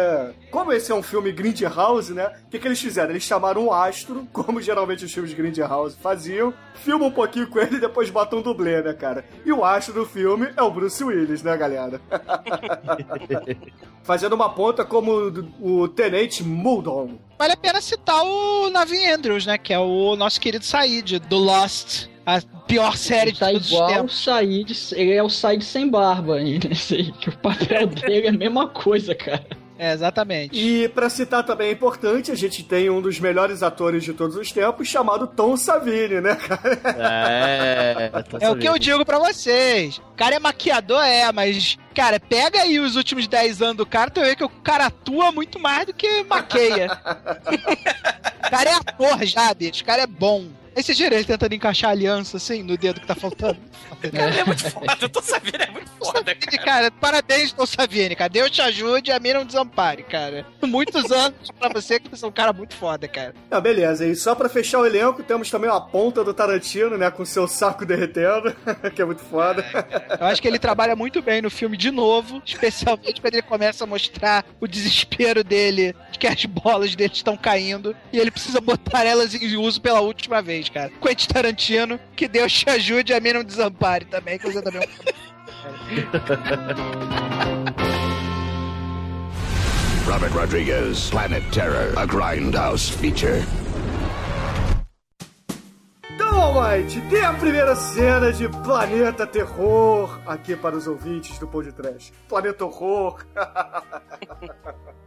como esse é um filme Grindhouse, né? O que, que eles fizeram? Eles chamaram um astro, como geralmente os filmes Grindhouse faziam, filmam um pouquinho com ele e depois botam um dublê, né, cara? E o astro do filme é o Bruce Willis, né, galera? Fazendo uma ponta como o, Tenente Muldoon. Vale a pena citar o Navin Andrews, né? Que é o nosso querido Said, do Lost. A pior série de tá todos os igual o tempos. Said, ele é o Said sem barba aí, que o papel dele é a mesma coisa, cara. É, exatamente. E pra citar também é importante, a gente tem um dos melhores atores de todos os tempos, chamado Tom Savini, né, cara? É, É o que eu digo pra vocês. O cara é maquiador, é, mas, cara, pega aí os últimos 10 anos do cara, tu vê que o cara atua muito mais do que maqueia. o cara é ator já, bicho. O cara é bom. Gira ele tentando encaixar a aliança, assim, no dedo que tá faltando. Cara, ele é muito foda. Eu tô sabendo, é muito foda, cara. Cara, parabéns, Tom Savini, cara. Deus te ajude e a mim não desampare, cara. Muitos anos pra você que você é um cara muito foda, cara. Ah, beleza. E só pra fechar o elenco, temos também uma ponta do Tarantino, né? Com seu saco derretendo, que é muito foda. Eu acho que ele trabalha muito bem no filme de novo, especialmente quando ele começa a mostrar o desespero dele de que as bolas dele estão caindo e ele precisa botar elas em uso pela última vez, cara. Quentin Tarantino, que Deus te ajude e a mim não desampare também, que você também é Robert Rodriguez, Planet Terror, a Grindhouse feature. Então, Almighty, dê a primeira cena de Planeta Terror aqui para os ouvintes do Pod Trash. Planeta Horror.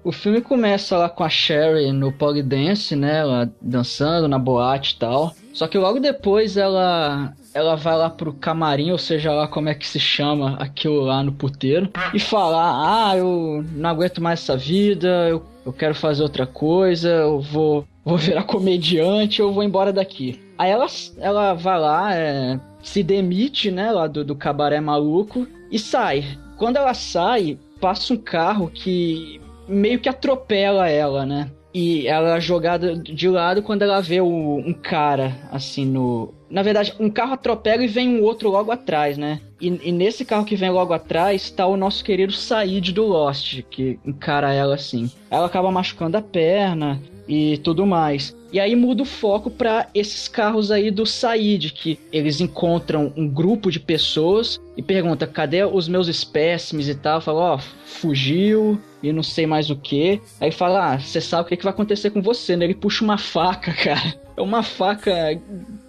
O filme começa lá com a Sherry no polidense, né? Ela dançando na boate e tal. Só que logo depois ela ela vai lá pro camarim, ou seja lá como é que se chama aquilo lá no puteiro, e falar: Ah, eu não aguento mais essa vida, eu, eu quero fazer outra coisa, eu vou, vou virar comediante, eu vou embora daqui. Aí ela, ela vai lá, é, se demite, né, lá do, do cabaré maluco e sai. Quando ela sai, passa um carro que meio que atropela ela, né? E ela é jogada de lado quando ela vê o- um cara, assim, no. Na verdade, um carro atropela e vem um outro logo atrás, né? E, e nesse carro que vem logo atrás tá o nosso querido Said do Lost, que encara ela assim. Ela acaba machucando a perna e tudo mais. E aí muda o foco pra esses carros aí do Said, que eles encontram um grupo de pessoas e pergunta: cadê os meus espécimes e tal? Fala, ó, fugiu e não sei mais o que. Aí fala: ah, você sabe o que, que vai acontecer com você, né? Ele puxa uma faca, cara. É uma faca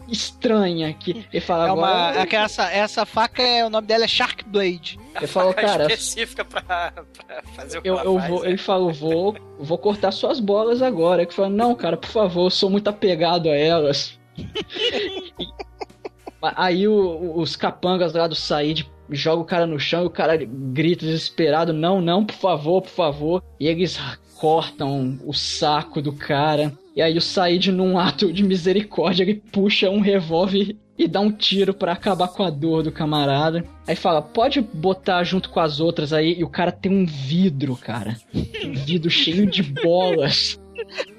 estranha que ele fala É uma, agora. aquela- essa, essa faca, é, o nome dela é Shark Blade. Ele falou, cara, específica pra, pra fazer o que eu, ela eu faz, vou, né? ele falou, vou, vou cortar suas bolas agora. Ele falou, não, cara, por favor, eu sou muito apegado a elas. Aí o- os capangas lá do Said jogam o cara no chão e o cara grita desesperado, não, não, por favor, por favor. E eles cortam o saco do cara. E aí o Said, num ato de misericórdia, ele puxa um revólver e dá um tiro pra acabar com a dor do camarada. Aí fala, pode botar junto com as outras aí. E o cara tem um vidro, cara. Um vidro cheio de bolas.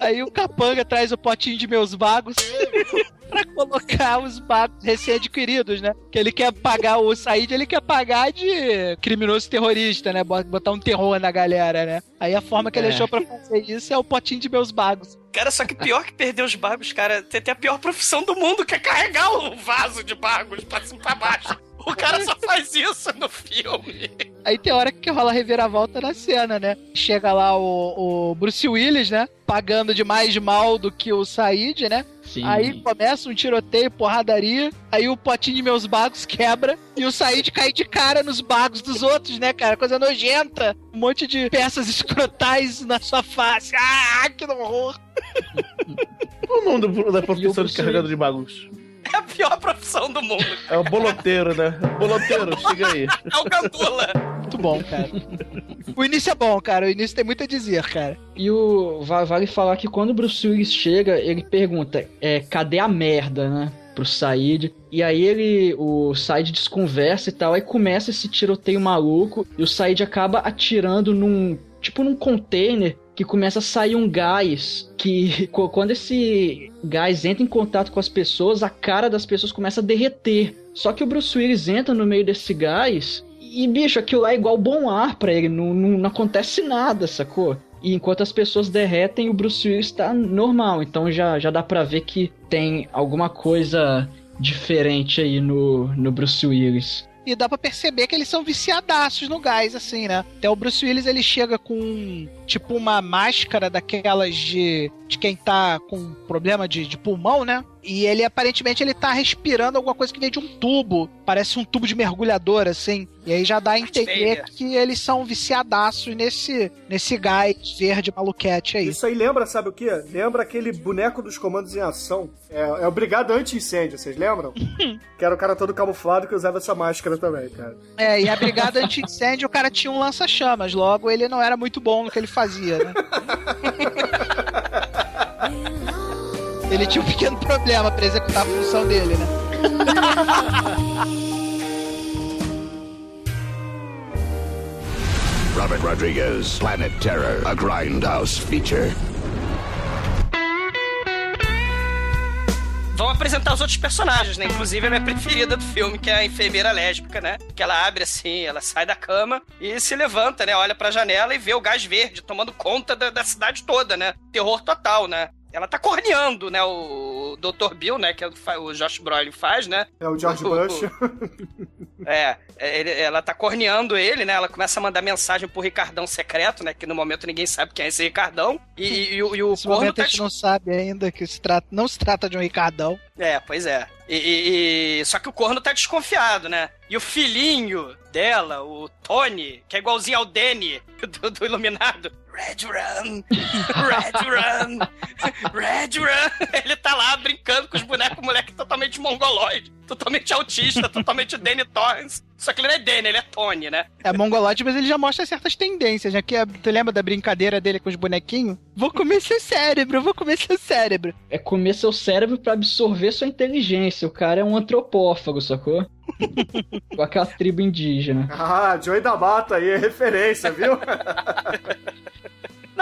Aí o capanga traz o potinho de meus bagos pra colocar os bagos recém-adquiridos, né? Que ele quer pagar o Said, ele quer pagar de criminoso terrorista, né? Bot- Botar um terror na galera, né? Aí a forma que ele É. achou pra fazer isso é o potinho de meus bagos. Cara, só que pior que perder os bagos, cara, tem, tem a pior profissão do mundo, que é carregar o vaso de bagos pra cima e pra baixo. O cara só faz isso no filme. Aí tem hora que rola reviravolta na cena, né? Chega lá o, o Bruce Willis, né? Pagando de mais mal do que o Said, né? Sim. Aí começa um tiroteio, porradaria. Aí o potinho de meus bagos quebra. E o Said cai de cara nos bagos dos outros, né, cara? Coisa nojenta. Um monte de peças escrotais na sua face. Ah, que horror. Qual o nome do- da profissão de carregador de bagos? É a pior profissão do mundo. É o boloteiro, né? Boloteiro, chega aí. É o gandula. Muito bom, cara. o início é bom, cara. O início tem muito a dizer, cara. E o va- vale falar que quando o Bruce Willis chega, ele pergunta: é, cadê a merda, né? Pro Said. E aí ele. O Said desconversa e tal. Aí começa esse tiroteio maluco. E o Said acaba atirando num. Tipo num container. Que começa a sair um gás. Que quando esse gás entra em contato com as pessoas, a cara das pessoas começa a derreter. Só que o Bruce Willis entra no meio desse gás. E, bicho, aquilo lá é igual bom ar pra ele. Não, não, não acontece nada, sacou? E enquanto as pessoas derretem, o Bruce Willis tá normal. Então já, já dá pra ver que tem alguma coisa diferente aí no, no Bruce Willis. E dá pra perceber que eles são viciadaços no gás, assim, né? Até o Bruce Willis, ele chega com, tipo, uma máscara daquelas de, de quem tá com problema de, de pulmão, né? E ele, aparentemente, ele tá respirando alguma coisa que vem de um tubo. Parece um tubo de mergulhador, assim. E aí já dá a entender Vader. que eles são viciadaços nesse, nesse gás verde maluquete aí. Isso aí lembra, sabe o quê? Lembra aquele boneco dos comandos em ação. É, é o Brigado Anti-Incêndio, vocês lembram? que era o cara todo camuflado que usava essa máscara também, cara. É, e a brigada anti-incêndio, o cara tinha um lança-chamas. Logo, ele não era muito bom no que ele fazia, né? ele tinha um pequeno problema pra executar a função dele, né? Robert Rodriguez, Planet Terror, a Grindhouse feature. Vamos apresentar os outros personagens, né? Inclusive a minha preferida do filme, que é a enfermeira lésbica, né? Que ela abre assim, ela sai da cama e se levanta, né? Olha pra janela e vê o gás verde tomando conta da, da cidade toda, né? Terror total, né? Ela tá corneando, né? O Dr. Bill, né? Que é o o Josh Brolin faz, né? É o George O- Bush. É, ele- ela tá corneando ele, né? Ela começa a mandar mensagem pro Ricardão secreto, né? Que no momento ninguém sabe quem é esse Ricardão. E, e- e o- e o Nesse corno momento tá a gente não sabe ainda que se trata, não se trata de um Ricardão. É, pois é. E, e- e- Só que o corno tá desconfiado, né? E o filhinho dela, o Tony, que é igualzinho ao Danny do, do Iluminado. Red Run! Red Run! Red Run! Ele tá lá brincando com os bonecos, moleque totalmente mongoloide, totalmente autista, totalmente Danny Torrance. Só que ele não é Danny, ele é Tony, né? É mongoloide, mas ele já mostra certas tendências, né? Que é- tu lembra da brincadeira dele com os bonequinhos? Vou comer seu cérebro, vou comer seu cérebro. É comer seu cérebro pra absorver sua inteligência. O cara é um antropófago, sacou? Com aquela tribo indígena. Ah, Joey da Mata aí, é referência, viu?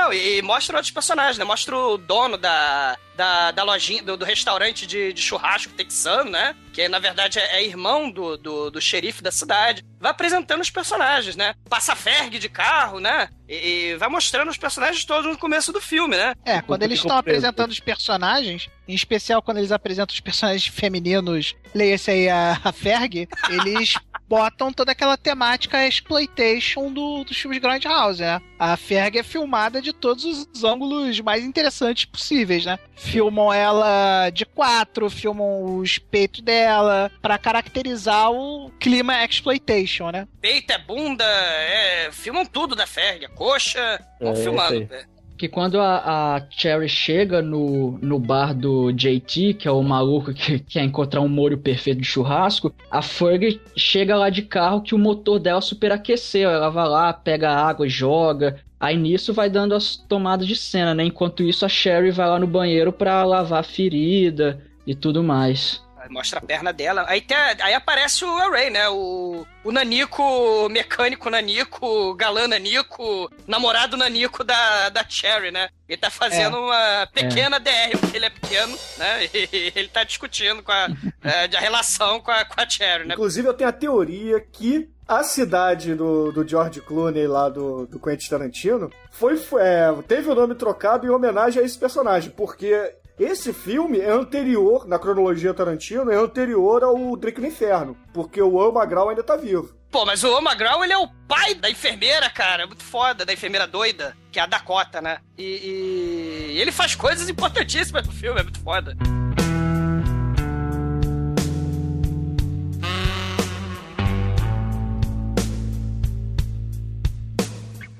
Não, e, mostra outros personagens, né? Mostra o dono da, da, da lojinha, do, do restaurante de, de churrasco texano, né? Que na verdade é, é irmão do, do, do xerife da cidade. Vai apresentando os personagens, né? Passa ferg de carro, né? E, e vai mostrando os personagens todos no começo do filme, né? É, quando eles estão apresentando os personagens, em especial quando eles apresentam os personagens femininos, leia-se aí a, a Ferg, eles botam toda aquela temática exploitation do, dos filmes Grindhouse, né? A Ferg é filmada de todos os ângulos mais interessantes possíveis, né? Filmam ela de quatro, filmam os peitos dela, pra caracterizar o clima exploitation, né? Peito é bunda, é, filmam tudo da ferg, a coxa, vão É, filmando. isso aí. Que quando a, a Cherry chega no, no bar do JT, que é o maluco que quer encontrar um molho perfeito de churrasco, a Ferg chega lá de carro que o motor dela superaqueceu. Ela vai lá, pega água, joga. Aí nisso vai dando as tomadas de cena, né? Enquanto isso, a Sherry vai lá no banheiro pra lavar a ferida e tudo mais. Mostra a perna dela. Aí, tem aí aparece o Array, né? O, o Nanico, mecânico Nanico, galã Nanico, namorado Nanico da, da Cherry, né? Ele tá fazendo É. uma pequena DR, porque ele é pequeno, né? E ele tá discutindo com a, é, a relação com a, com a Cherry, né? Inclusive, eu tenho a teoria que a cidade do, do George Clooney lá do, do Quentin Tarantino foi, é, teve o nome trocado em homenagem a esse personagem, porque esse filme é anterior, na cronologia Tarantino, é anterior ao Drake no Inferno, porque o Earl McGraw ainda tá vivo. Pô, mas o Magral, ele é o pai da enfermeira, cara. Muito foda, da enfermeira doida, que é a Dakota, né? E, e ele faz coisas importantíssimas no filme, é muito foda.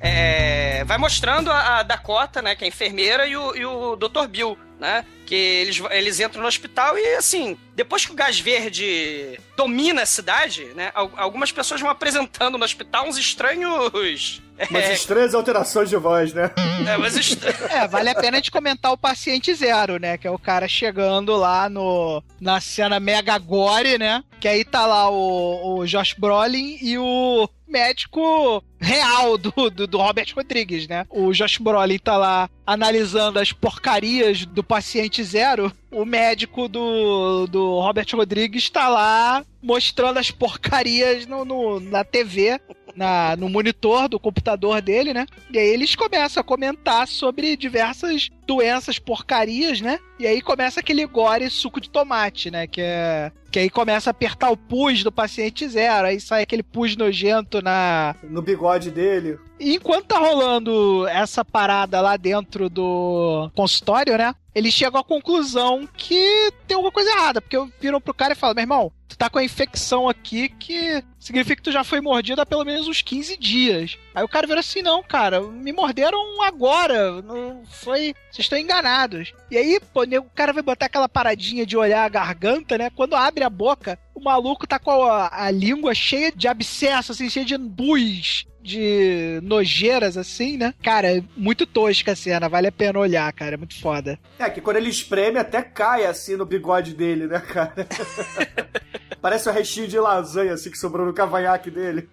É, vai mostrando a, a Dakota, né, que é a enfermeira, e o, e o Dr. Bill, né? Que eles, eles entram no hospital e, assim, depois que o gás verde domina a cidade, né? al- Algumas pessoas vão apresentando no hospital uns estranhos. Mas é, estranhas alterações de voz, né? é, mas est- É, vale a pena a gente comentar o paciente zero, né? Que é o cara chegando lá no na cena mega gore, né? Que aí tá lá o, o Josh Brolin e o médico real do, do, do Robert Rodrigues, né? O Josh Brolin tá lá analisando as porcarias do paciente zero. O médico do, do Robert Rodrigues tá lá mostrando as porcarias no, no- na TV, na, no monitor do computador dele, né? E aí eles começam a comentar sobre diversas doenças, porcarias, né? E aí começa aquele gore suco de tomate, né? Que é. Que aí começa a apertar o pus do paciente zero, aí sai aquele pus nojento na. No bigode dele. E enquanto tá rolando essa parada lá dentro do consultório, né? Eles chegam à conclusão que tem alguma coisa errada, porque viram pro cara e falam: meu irmão, tu tá com a infecção aqui que significa que tu já foi mordido há pelo menos uns 15 dias. Aí o cara vira assim: não, cara, me morderam agora, não foi. Vocês estão enganados. E aí, pô, o cara vai botar aquela paradinha de olhar a garganta, né? Quando abre a boca, o maluco tá com a, a língua cheia de abscesso, assim, cheia de bus de nojeiras, assim, né? Cara, muito tosca a cena, vale a pena olhar, cara, é muito foda. É, que quando ele espreme até cai assim no bigode dele, né, cara? Parece um restinho de lasanha assim que sobrou no cavanhaque dele.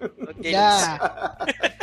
Ah.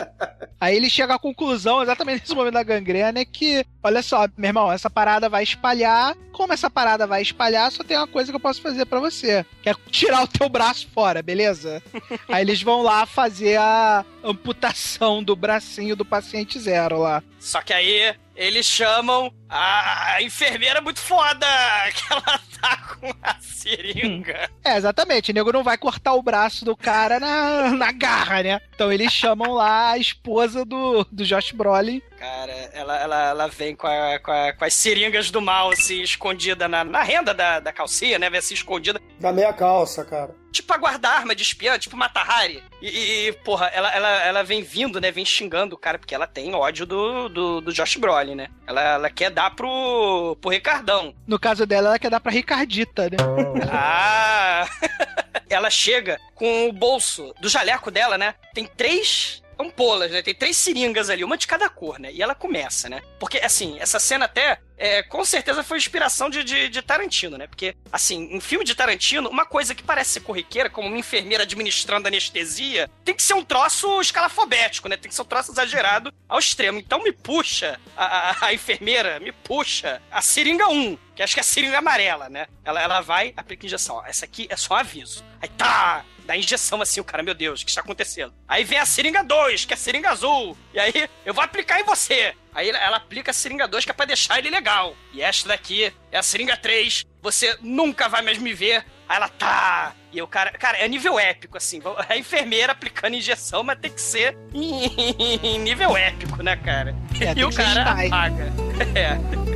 Aí ele chega à conclusão, exatamente nesse momento da gangrena, é que, olha só, meu irmão, essa parada vai espalhar. Como essa parada vai espalhar, só tem uma coisa que eu posso fazer pra você. Que é tirar o teu braço fora, beleza? Aí eles vão lá fazer a amputação do bracinho do paciente zero lá. Só que aí eles chamam a enfermeira muito foda, que ela tá com a seringa. É, exatamente. O nego não vai cortar o braço do cara na, na garra, né? Então eles chamam lá a esposa do, do Josh Brolin. Cara, ela, ela, ela vem com, a- com, a- com as seringas do mal, assim, escondida na, na renda da, da calcinha, né? Vem assim, escondida. Da meia calça, cara. Tipo a guarda-arma de espiã, tipo Matahari. E, e, e, porra, ela, ela, ela vem vindo, né? Vem xingando o cara, porque ela tem ódio do, do, do Josh Brolin, né? Ela, ela quer dar pro, pro Ricardão. No caso dela, ela quer dar pra Ricardita, né? Ah! ela chega com o bolso do jaleco dela, né? Tem três ampolas, né? Tem três seringas ali, uma de cada cor, né? E ela começa, né? Porque, assim, essa cena até, é, com certeza foi inspiração de, de, de Tarantino, né? Porque, assim, em filme de Tarantino, uma coisa que parece ser corriqueira, como uma enfermeira administrando anestesia, tem que ser um troço escalafobético, né? Tem que ser um troço exagerado ao extremo. Então me puxa, a, a, a enfermeira me puxa a seringa 1, que acho que é a seringa amarela, né? Ela, ela vai, aplica injeção. Ó, essa aqui é só um aviso. Aí tá, dá injeção assim, o cara, meu Deus, o que está acontecendo? Aí vem a seringa 2, que é a seringa azul. E aí, eu vou aplicar em você. Aí ela aplica a seringa 2, que é pra deixar ele legal. E esta daqui é a seringa 3, você nunca vai mais me ver. Aí ela tá. E o cara. Cara, é nível épico, assim. A enfermeira aplicando injeção, mas tem que ser em, nível épico, né, cara? É, e o cara apaga. É.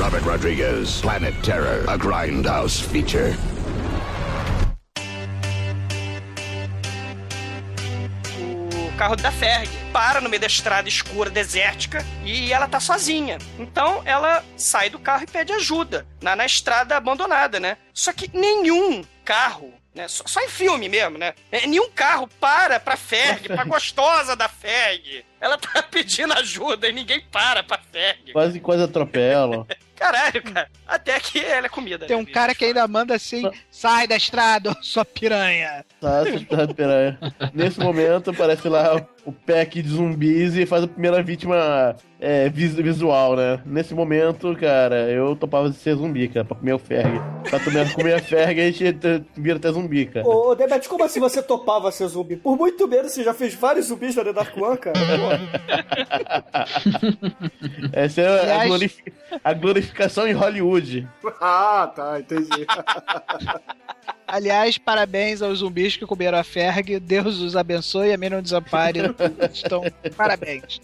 Robert Rodriguez, Planet Terror, a Grindhouse feature. o carro da Ferg para no meio da estrada escura, desértica, e ela tá sozinha. Então ela sai do carro e pede ajuda na, na estrada abandonada, né? Só que nenhum carro. Né? Só, só em filme mesmo, né? É, Nenhum carro para pra Ferg, pra gostosa da Ferg. Ela tá pedindo ajuda e ninguém para pra Ferg. Quase, quase atropelam. Caralho, cara. Até que ela é comida. Tem né, um cara que ainda manda assim: sai da estrada, sua piranha. Tá, você tá de piranha. Nesse momento, aparece lá o pack de zumbis e faz a primeira vítima é, vis- visual, né? Nesse momento, cara, eu topava de ser zumbi, cara, pra comer o Ferg. Pra comer, comer a Ferg, a gente te- vira até zumbi, cara. Ô, ô Demet, como assim você topava ser zumbi? Por muito menos você já fez vários zumbis na The Dark One, cara. Essa é a, Aliás- glorifi- a glorificação em Hollywood. Ah, tá, entendi. Aliás, parabéns aos zumbis que comeram a Ferg. Deus os abençoe e a mim não desampare. Então, parabéns.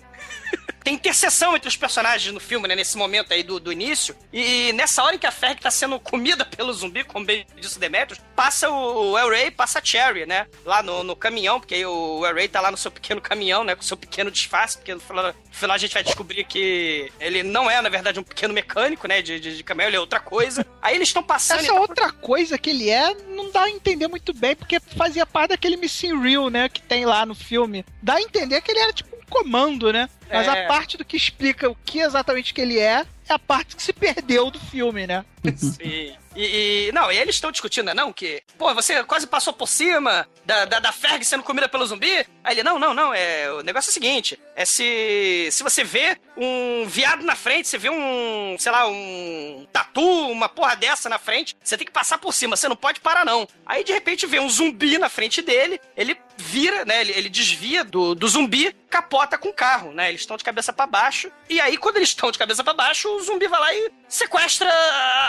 Tem interseção entre os personagens no filme, né? Nesse momento aí do, do início. E nessa hora em que a Ferg tá sendo comida pelo zumbi, como bem disse o Demetrius, passa o El Rey, passa a Cherry, né? Lá no, no caminhão, porque aí o El Rey tá lá no seu pequeno caminhão, né? Com seu pequeno disfarce, porque no final, no final a gente vai descobrir que ele não é, na verdade, um pequeno mecânico, né? De, de, de caminhão, ele é outra coisa. Aí eles estão passando... Essa outra coisa que ele é, não dá a entender muito bem, porque fazia parte daquele Missing Real, né? Que tem lá no filme. Dá a entender que ele era tipo comando, né? Mas É. a parte do que explica o que exatamente que ele é, é a parte que se perdeu do filme, né? Sim. E, e- não, e eles estão discutindo, né, não, que, pô, você quase passou por cima da, da, da Ferg sendo comida pelo zumbi? Aí ele, não, não, não, é, o negócio é o seguinte, é se, se você vê um viado na frente, você vê um, sei lá, um tatu, uma porra dessa na frente, você tem que passar por cima, você não pode parar não. Aí, de repente, vê um zumbi na frente dele, ele vira, né, ele, ele desvia do, do zumbi, capota com o carro, né, eles estão de cabeça pra baixo, e aí, quando eles estão de cabeça pra baixo, o zumbi vai lá e sequestra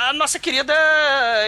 a nossa querida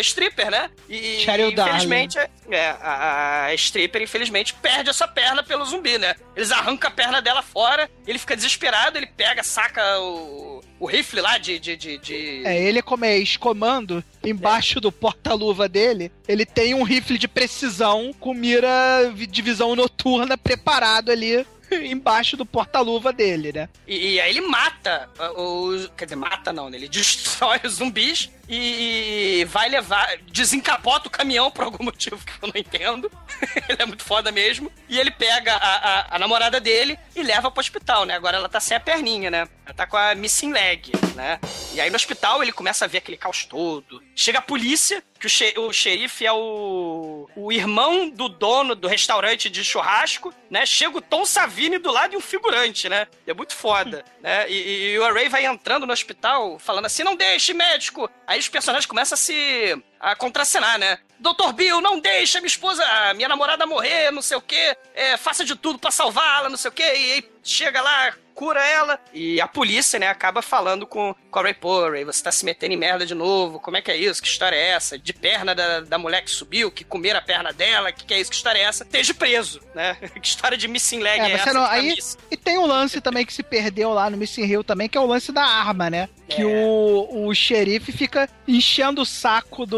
stripper, né? E, Cheryl infelizmente, é, a, a stripper, infelizmente, perde a sua perna pelo zumbi, né? Eles arrancam a perna dela fora, ele fica desesperado, ele pega, saca o, o rifle lá de... de, de, de- É, ele como é ex-comando, embaixo do porta-luva dele, ele tem um rifle de precisão com mira de visão noturna preparado ali embaixo do porta-luva dele, né? E, e aí ele mata os. Quer dizer, mata não, né? Ele destrói os zumbis e vai levar. Desencapota o caminhão por algum motivo que eu não entendo. ele é muito foda mesmo. E ele pega a, a, a namorada dele e leva pro hospital, né? Agora ela tá sem a perninha, né? Ela tá com a missing leg, né? E aí no hospital ele começa a ver aquele caos todo. Chega a polícia, que o, xe- o xerife é o, o irmão do dono do restaurante de churrasco, né? Chega o Tom Savini do lado de um figurante, né? É muito foda, né? E, e o Array vai entrando no hospital falando assim, não deixe, médico! Aí os personagens começam a se... a contracenar, né? Doutor Bill, não deixa minha esposa, minha namorada morrer, não sei o quê. É, faça de tudo pra salvá-la, não sei o quê. E aí chega lá, cura ela. E a polícia, né, acaba falando com, com a Ray, você tá se metendo em merda de novo. Como é que é isso? Que história é essa? De perna da, da mulher que subiu, que comeram a perna dela, que que é isso? Que história é essa? Esteja preso, né? Que história de missing leg é, É, essa? não, de aí, e tem um lance também que se perdeu lá no Missing Hill também, que é o lance da arma, né? Que o, o xerife fica enchendo o saco do,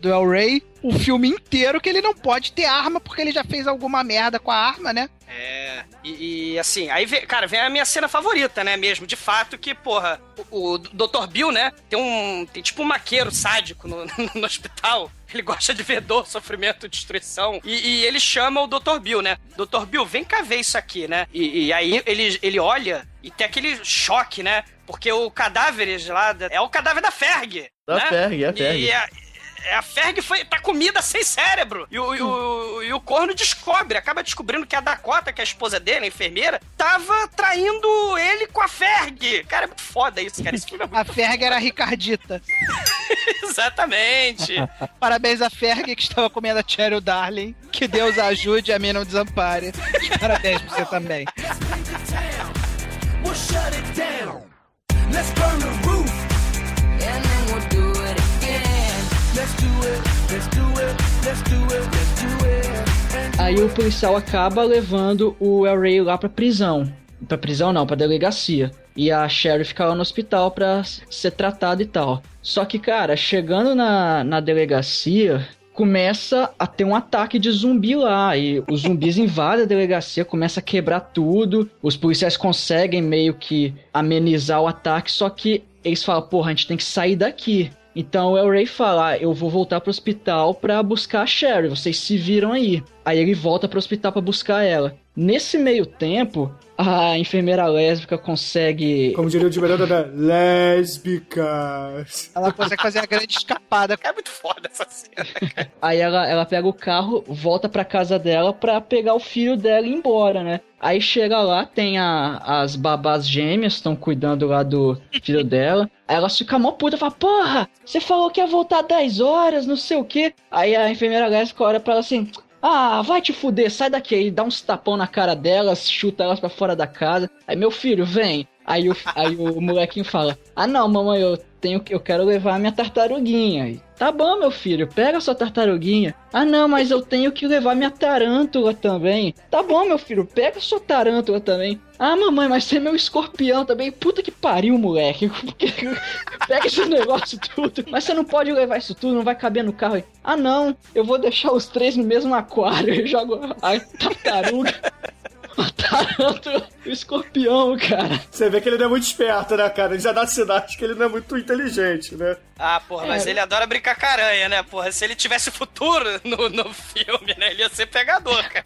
do El Rey o filme inteiro que ele não pode ter arma porque ele já fez alguma merda com a arma, né? É, e, e, assim, aí, vem, cara, vem a minha cena favorita, né, mesmo, de fato, que, porra, o, o Dr. Bill, né, tem um, tem tipo um maqueiro sádico no, no hospital, ele gosta de ver dor, sofrimento, destruição, e, e ele chama o Dr. Bill, né, Dr. Bill, vem cá ver isso aqui, né, e, e aí ele, ele olha e tem aquele choque, né, porque o cadáver lá, é o cadáver da Ferg, Da né? Ferg, é a Ferg. E a, é, a Ferg foi, tá comida sem cérebro. E o, e, o, e o corno descobre, acaba descobrindo que a Dakota, que é a esposa dele, a enfermeira, tava traindo ele com a Ferg. Cara, é muito foda isso, cara. Esse filme é muito A Ferg era a Ricardita. Exatamente. Parabéns a Ferg que estava comendo a Cheryl Darling. Que Deus a ajude e a mim não desampare. Parabéns pra você também. We'll shut it down. Let's burn the roof. Aí o policial acaba levando o El Rey lá pra prisão. Pra prisão não, pra delegacia. E a Sherry fica lá no hospital pra ser tratada e tal. Só que, cara, chegando na, na delegacia, começa a ter um ataque de zumbi lá. E os zumbis invadem a delegacia, começa a quebrar tudo. Os policiais conseguem meio que amenizar o ataque, só que eles falam, porra, a gente tem que sair daqui. Então o El Rey fala, ah, eu vou voltar pro hospital pra buscar a Sherry, vocês se viram aí. Aí ele volta pro hospital pra buscar ela. Nesse meio tempo, a enfermeira lésbica consegue. Como diria o Tiberanda da lésbicas. Ela consegue fazer a grande escapada. É muito foda essa cena. Aí ela, ela pega o carro, volta pra casa dela pra pegar o filho dela e ir embora, né? Aí chega lá, tem a, as babás gêmeas, estão cuidando lá do filho dela. Aí ela fica mó puta, fala, porra, você falou que ia voltar 10 horas, não sei o quê. Aí a enfermeira lésbica olha pra ela assim, Ah, vai te fuder, sai daqui aí, dá uns tapão na cara delas, chuta elas pra fora da casa. Aí, meu filho, vem. Aí o, aí o molequinho fala: Ah, não, mamãe, eu tenho que- eu quero levar a minha tartaruguinha. Aí, tá bom, meu filho, pega sua tartaruguinha. Ah, não, mas eu tenho que levar minha tarântula também. Tá bom, meu filho, pega sua tarântula também. Ah, mamãe, mas você é meu escorpião também. Puta que pariu, moleque. pega esse negócio tudo. Mas você não pode levar isso tudo, não vai caber no carro. Ah, não, eu vou deixar os três no mesmo aquário. Eu jogo a tartaruga. E o escorpião, cara. Você vê que ele não é muito esperto, né, cara? Ele já dá sinais que ele não é muito inteligente, né? Ah, porra, mas É. ele adora brincar com a aranha, né, porra? Se ele tivesse futuro no, no filme, né, ele ia ser pegador, cara.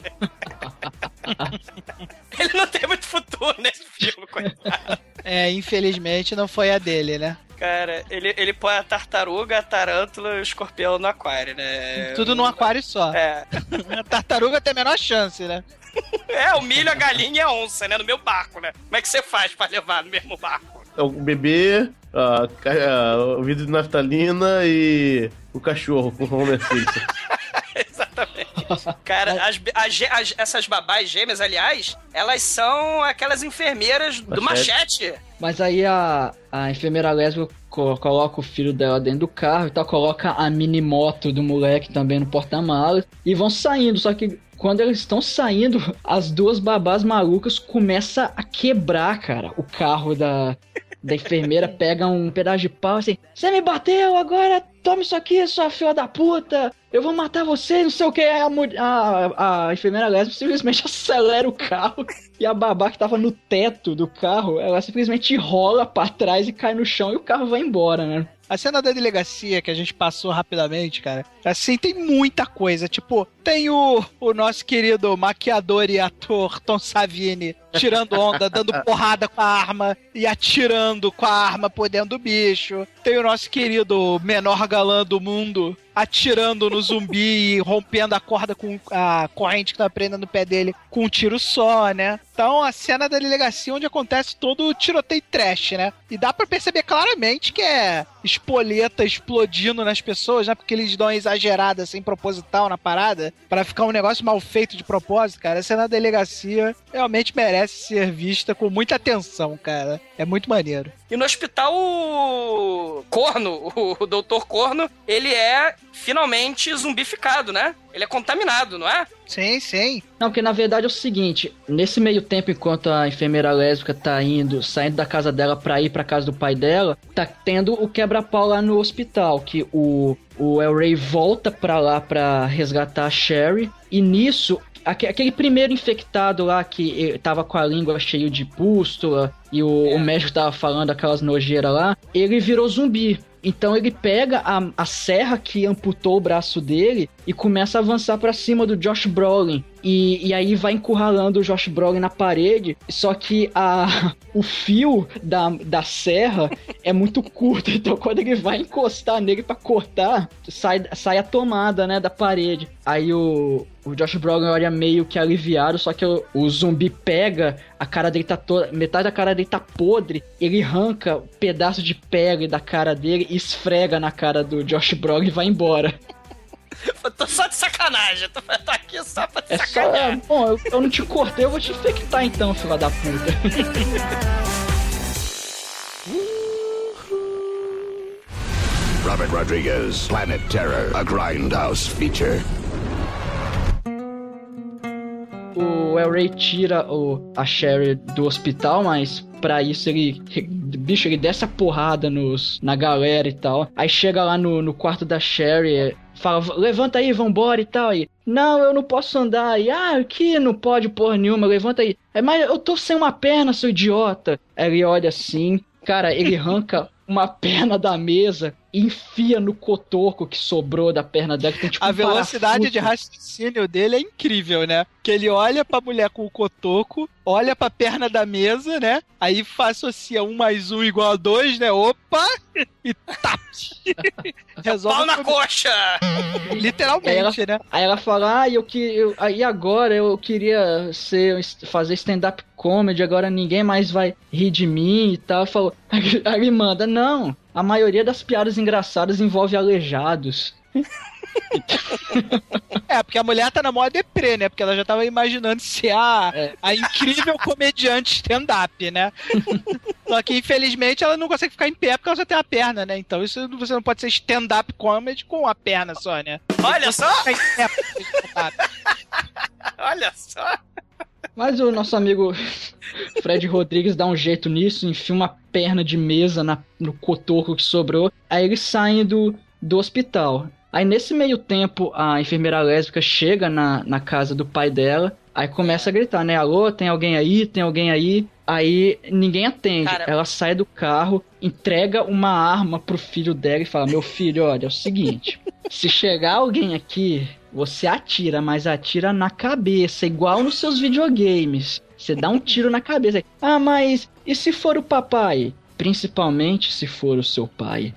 ele não tem muito futuro nesse filme, coitado. É, infelizmente não foi a dele, né? Cara, ele, ele põe a tartaruga, a tarântula e o escorpião no aquário, né? Tudo num aquário só. É. A tartaruga tem a menor chance, né? É, o milho, a galinha e a onça, né? No meu barco, né? Como é que você faz pra levar no mesmo barco? É O bebê, a, a- o vidro de naftalina e o cachorro com o Homer Simpson. Cara, as, as as- essas babás gêmeas, aliás, elas são aquelas enfermeiras do Machete. machete. Mas aí a, a enfermeira lésbica co- coloca o filho dela dentro do carro e tal, coloca a mini moto do moleque também no porta-malas e vão saindo. Só que quando eles estão saindo, as duas babás malucas começam a quebrar, cara, o carro da, da enfermeira. Pega um pedaço de pau assim: Você me bateu, agora toma isso aqui, sua filha da puta! Eu vou matar você, não sei o que. A, a, a enfermeira lésbica simplesmente acelera o carro e a babá que tava no teto do carro, ela simplesmente rola pra trás e cai no chão e o carro vai embora, né? A cena da delegacia que a gente passou rapidamente, cara, assim, tem muita coisa. Tipo, tem o, o nosso querido maquiador e ator Tom Savini tirando onda, dando porrada com a arma e atirando com a arma por dentro do bicho. Tem o nosso querido menor galã do mundo atirando no zumbi e rompendo a corda com a corrente que tá prendendo no pé dele com um tiro só, né? Então a cena da delegacia onde acontece todo o tiroteio trash, né? E dá pra perceber claramente que é espoleta explodindo nas pessoas, né? Porque eles dão uma exagerada assim, proposital na parada, pra ficar um negócio mal feito de propósito, cara. A cena da delegacia realmente merece ser vista com muita atenção, cara. É muito maneiro. E no hospital, o Corno, o doutor Corno, ele é finalmente zumbificado, né? Ele é contaminado, não é? Sim, sim. Não, porque na verdade é o seguinte, nesse meio tempo enquanto a enfermeira lésbica tá indo, saindo da casa dela pra ir pra casa do pai dela, tá tendo o quebra-pau lá no hospital, que o, o El Rey volta pra lá pra resgatar a Sherry, e nisso aque- aquele primeiro infectado lá que tava com a língua cheia de pústula e o, o médico tava falando aquelas nojeiras lá, ele virou zumbi. Então ele pega a, a serra que amputou o braço dele e começa a avançar pra cima do Josh Brolin. E, e aí vai encurralando o Josh Brolin na parede. Só que a, o fio da, da serra é muito curto. Então quando ele vai encostar nele pra cortar, sai, sai a tomada né, da parede. Aí o, o Josh Brolin olha meio que aliviado, só que o, o zumbi pega, a cara dele tá toda. Metade da cara dele tá podre. Ele arranca um pedaço de pele da cara dele e esfrega na cara do Josh Brolin e vai embora. Eu tô só de sacanagem. Tô, tô aqui só pra te É só. sacanear. é, bom, eu, eu não te cortei, eu vou te infectar então, filha da puta. Robert Rodriguez, Planet Terror, a Grindhouse feature. o El Rey tira o, a Sherry do hospital, mas pra isso ele. Bicho, ele desce a porrada nos, na galera e tal. Aí chega lá no, no quarto da Sherry. Fala, levanta aí, vambora e tal. Aí, não, eu não posso andar. Aí, ah, que não pode porra nenhuma, levanta aí. É, mas eu tô sem uma perna, seu idiota. Aí ele olha assim, cara, ele arranca uma perna da mesa e enfia no cotoco que sobrou da perna dela. Tem, tipo, A um velocidade de parafuso. raciocínio dele é incrível, né? Que ele olha pra mulher com o cotoco, olha pra perna da mesa, né? Aí associa um mais um igual a dois, né? Opa! E tá! Resolve Pau na coxa! Literalmente, né? Aí ela fala, ah, eu que eu, aí agora eu queria ser fazer stand-up comedy, agora ninguém mais vai rir de mim e tal. Falou, aí ele manda, não, a maioria das piadas engraçadas envolve aleijados. É, porque a mulher tá na moda deprê, né? Porque ela já tava imaginando ser a, a incrível comediante stand-up, né? Só que, infelizmente, ela não consegue ficar em pé porque ela só tem a perna, né? Então isso você não pode ser stand-up comedy com a perna só, né? Olha só! Olha só! Mas o nosso amigo Fred Rodrigues dá um jeito nisso, enfia uma perna de mesa na- no cotoco que sobrou. Aí eles saem do, do hospital. Aí nesse meio tempo, a enfermeira lésbica chega na, na casa do pai dela. Aí começa a gritar, né? Alô, tem alguém aí? Tem alguém aí? Aí ninguém atende. Cara- Ela sai do carro, entrega uma arma pro filho dela e fala: Meu filho, olha, é o seguinte: se chegar alguém aqui, você atira, mas atira na cabeça, igual nos seus videogames. Você dá um tiro na cabeça. Ah, mas e se for o papai? Principalmente se for o seu pai.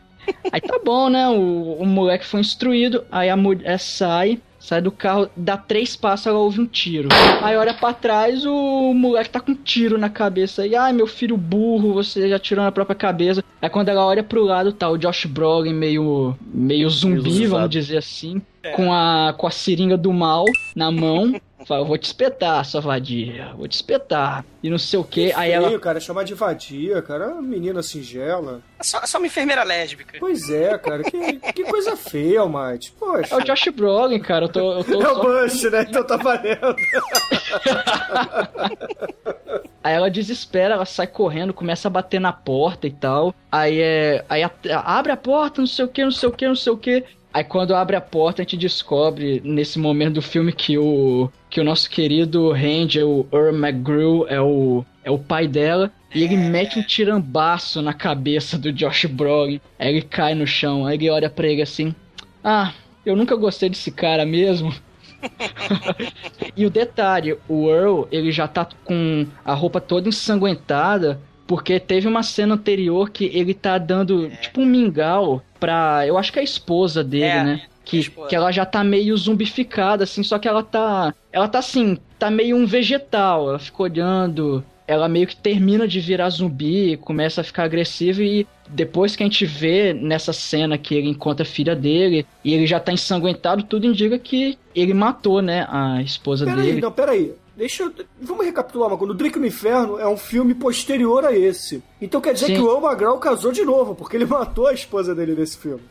Aí tá bom, né? O, o moleque foi instruído, aí a mulher sai, sai do carro, dá três passos, ela ouve um tiro. Aí olha pra trás, o moleque tá com um tiro na cabeça. E ai, meu filho burro, você já tirou na própria cabeça. Aí quando ela olha pro lado, tá o Josh Brolin meio, meio zumbi, vamos dizer assim, com, a, com a seringa do mal na mão. Fala, vou te espetar, sua vadia, vou te espetar. E não sei o que. Aí ela cara, chamar de vadia, cara, é uma menina singela. É só, só uma enfermeira lésbica. Pois é, cara, que, que coisa feia, Almighty. Poxa. É o Josh Brolin, cara. Eu tô, eu tô É o só- Bush, né? Então tá valendo. Aí ela desespera, ela sai correndo, começa a bater na porta e tal. Aí é. Aí a- abre a porta, não sei o que, não sei o que, não sei o que. Aí quando abre a porta, a gente descobre nesse momento do filme que o. que o nosso querido Ranger, o Earl McGrew, é o. é o pai dela. E ele mete um tirambaço na cabeça do Josh Brolin. Aí ele cai no chão, aí ele olha pra ele assim. Ah, eu nunca gostei desse cara mesmo. E o detalhe, o Earl, ele já tá com a roupa toda ensanguentada, porque teve uma cena anterior que ele tá dando, tipo, um mingau pra. Eu acho que é a esposa dele, É, né? Que, que ela já tá meio zumbificada, assim, só que ela tá. Ela tá assim, tá meio um vegetal. Ela fica olhando. Ela meio que termina de virar zumbi, começa a ficar agressiva e depois que a gente vê nessa cena que ele encontra a filha dele e ele já tá ensanguentado, tudo indica que ele matou, né, a esposa Peraí, dele. não, peraí. Deixa eu... Vamos recapitular uma coisa. O Drake no Inferno é um filme posterior a esse. Então quer dizer Sim. que o El Magral casou de novo, porque ele matou a esposa dele nesse filme.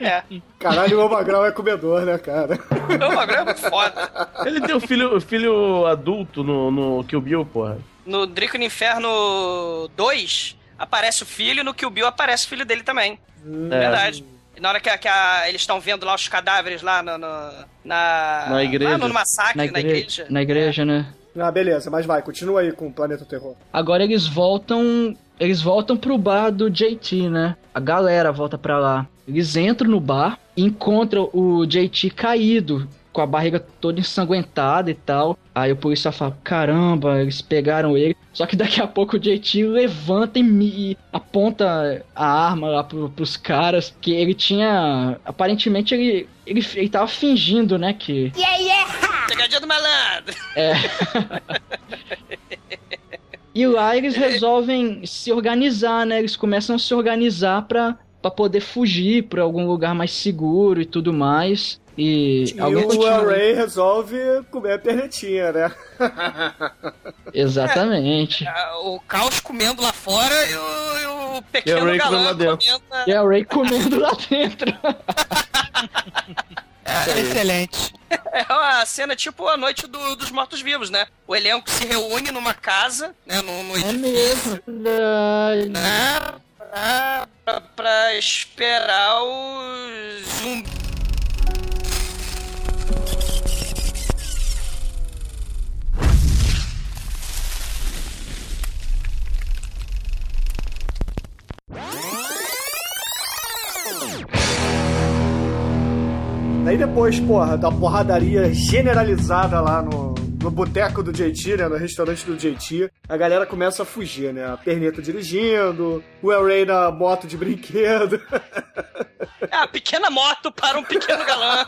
É. Caralho, o El Magral é comedor, né, cara? O Magro é muito foda. Ele tem um filho, filho adulto no, no Kill Bill, porra. No Drico no Inferno 2, aparece o filho, no Kill Bill aparece o filho dele também. É. Verdade. E na hora que, a- que a- eles estão vendo lá os cadáveres lá no, no- na... Na igreja. Lá no massacre, na, na igre- igreja. na igreja, né? Ah, beleza, mas vai, continua aí com o Planeta Terror. Agora eles voltam. Eles voltam pro bar do JT, né? A galera volta pra lá. Eles entram no bar e encontram o JT caído, com a barriga toda ensanguentada e tal. Aí o policial fala: caramba, eles pegaram ele. Só que daqui a pouco o JT levanta e, me- e aponta a arma lá pro, pros caras. Que ele tinha. Aparentemente ele, ele, ele tava fingindo, né? Que. Pegadinha do malandro. É. E lá eles resolvem se organizar, né? Eles começam a se organizar pra, pra poder fugir pra algum lugar mais seguro e tudo mais. E, E alguém o continua. El Rey resolve comer a pernetinha, né? Exatamente. Ah, O Caos comendo lá fora e o, e o E o pequeno comendo galã lá dentro. comendo... E a Ray comendo lá dentro. Excelente. É uma cena tipo a noite do- dos mortos-vivos, né? O elenco se reúne numa casa, né? Num, num É mesmo. né? Pra, pra- pra esperar os zumbis. Daí depois, porra, da porradaria generalizada lá no, no boteco do JT, né? No restaurante do JT, a galera começa a fugir, né? A perneta dirigindo, o El Rey na moto de brinquedo. É a pequena moto para um pequeno galã.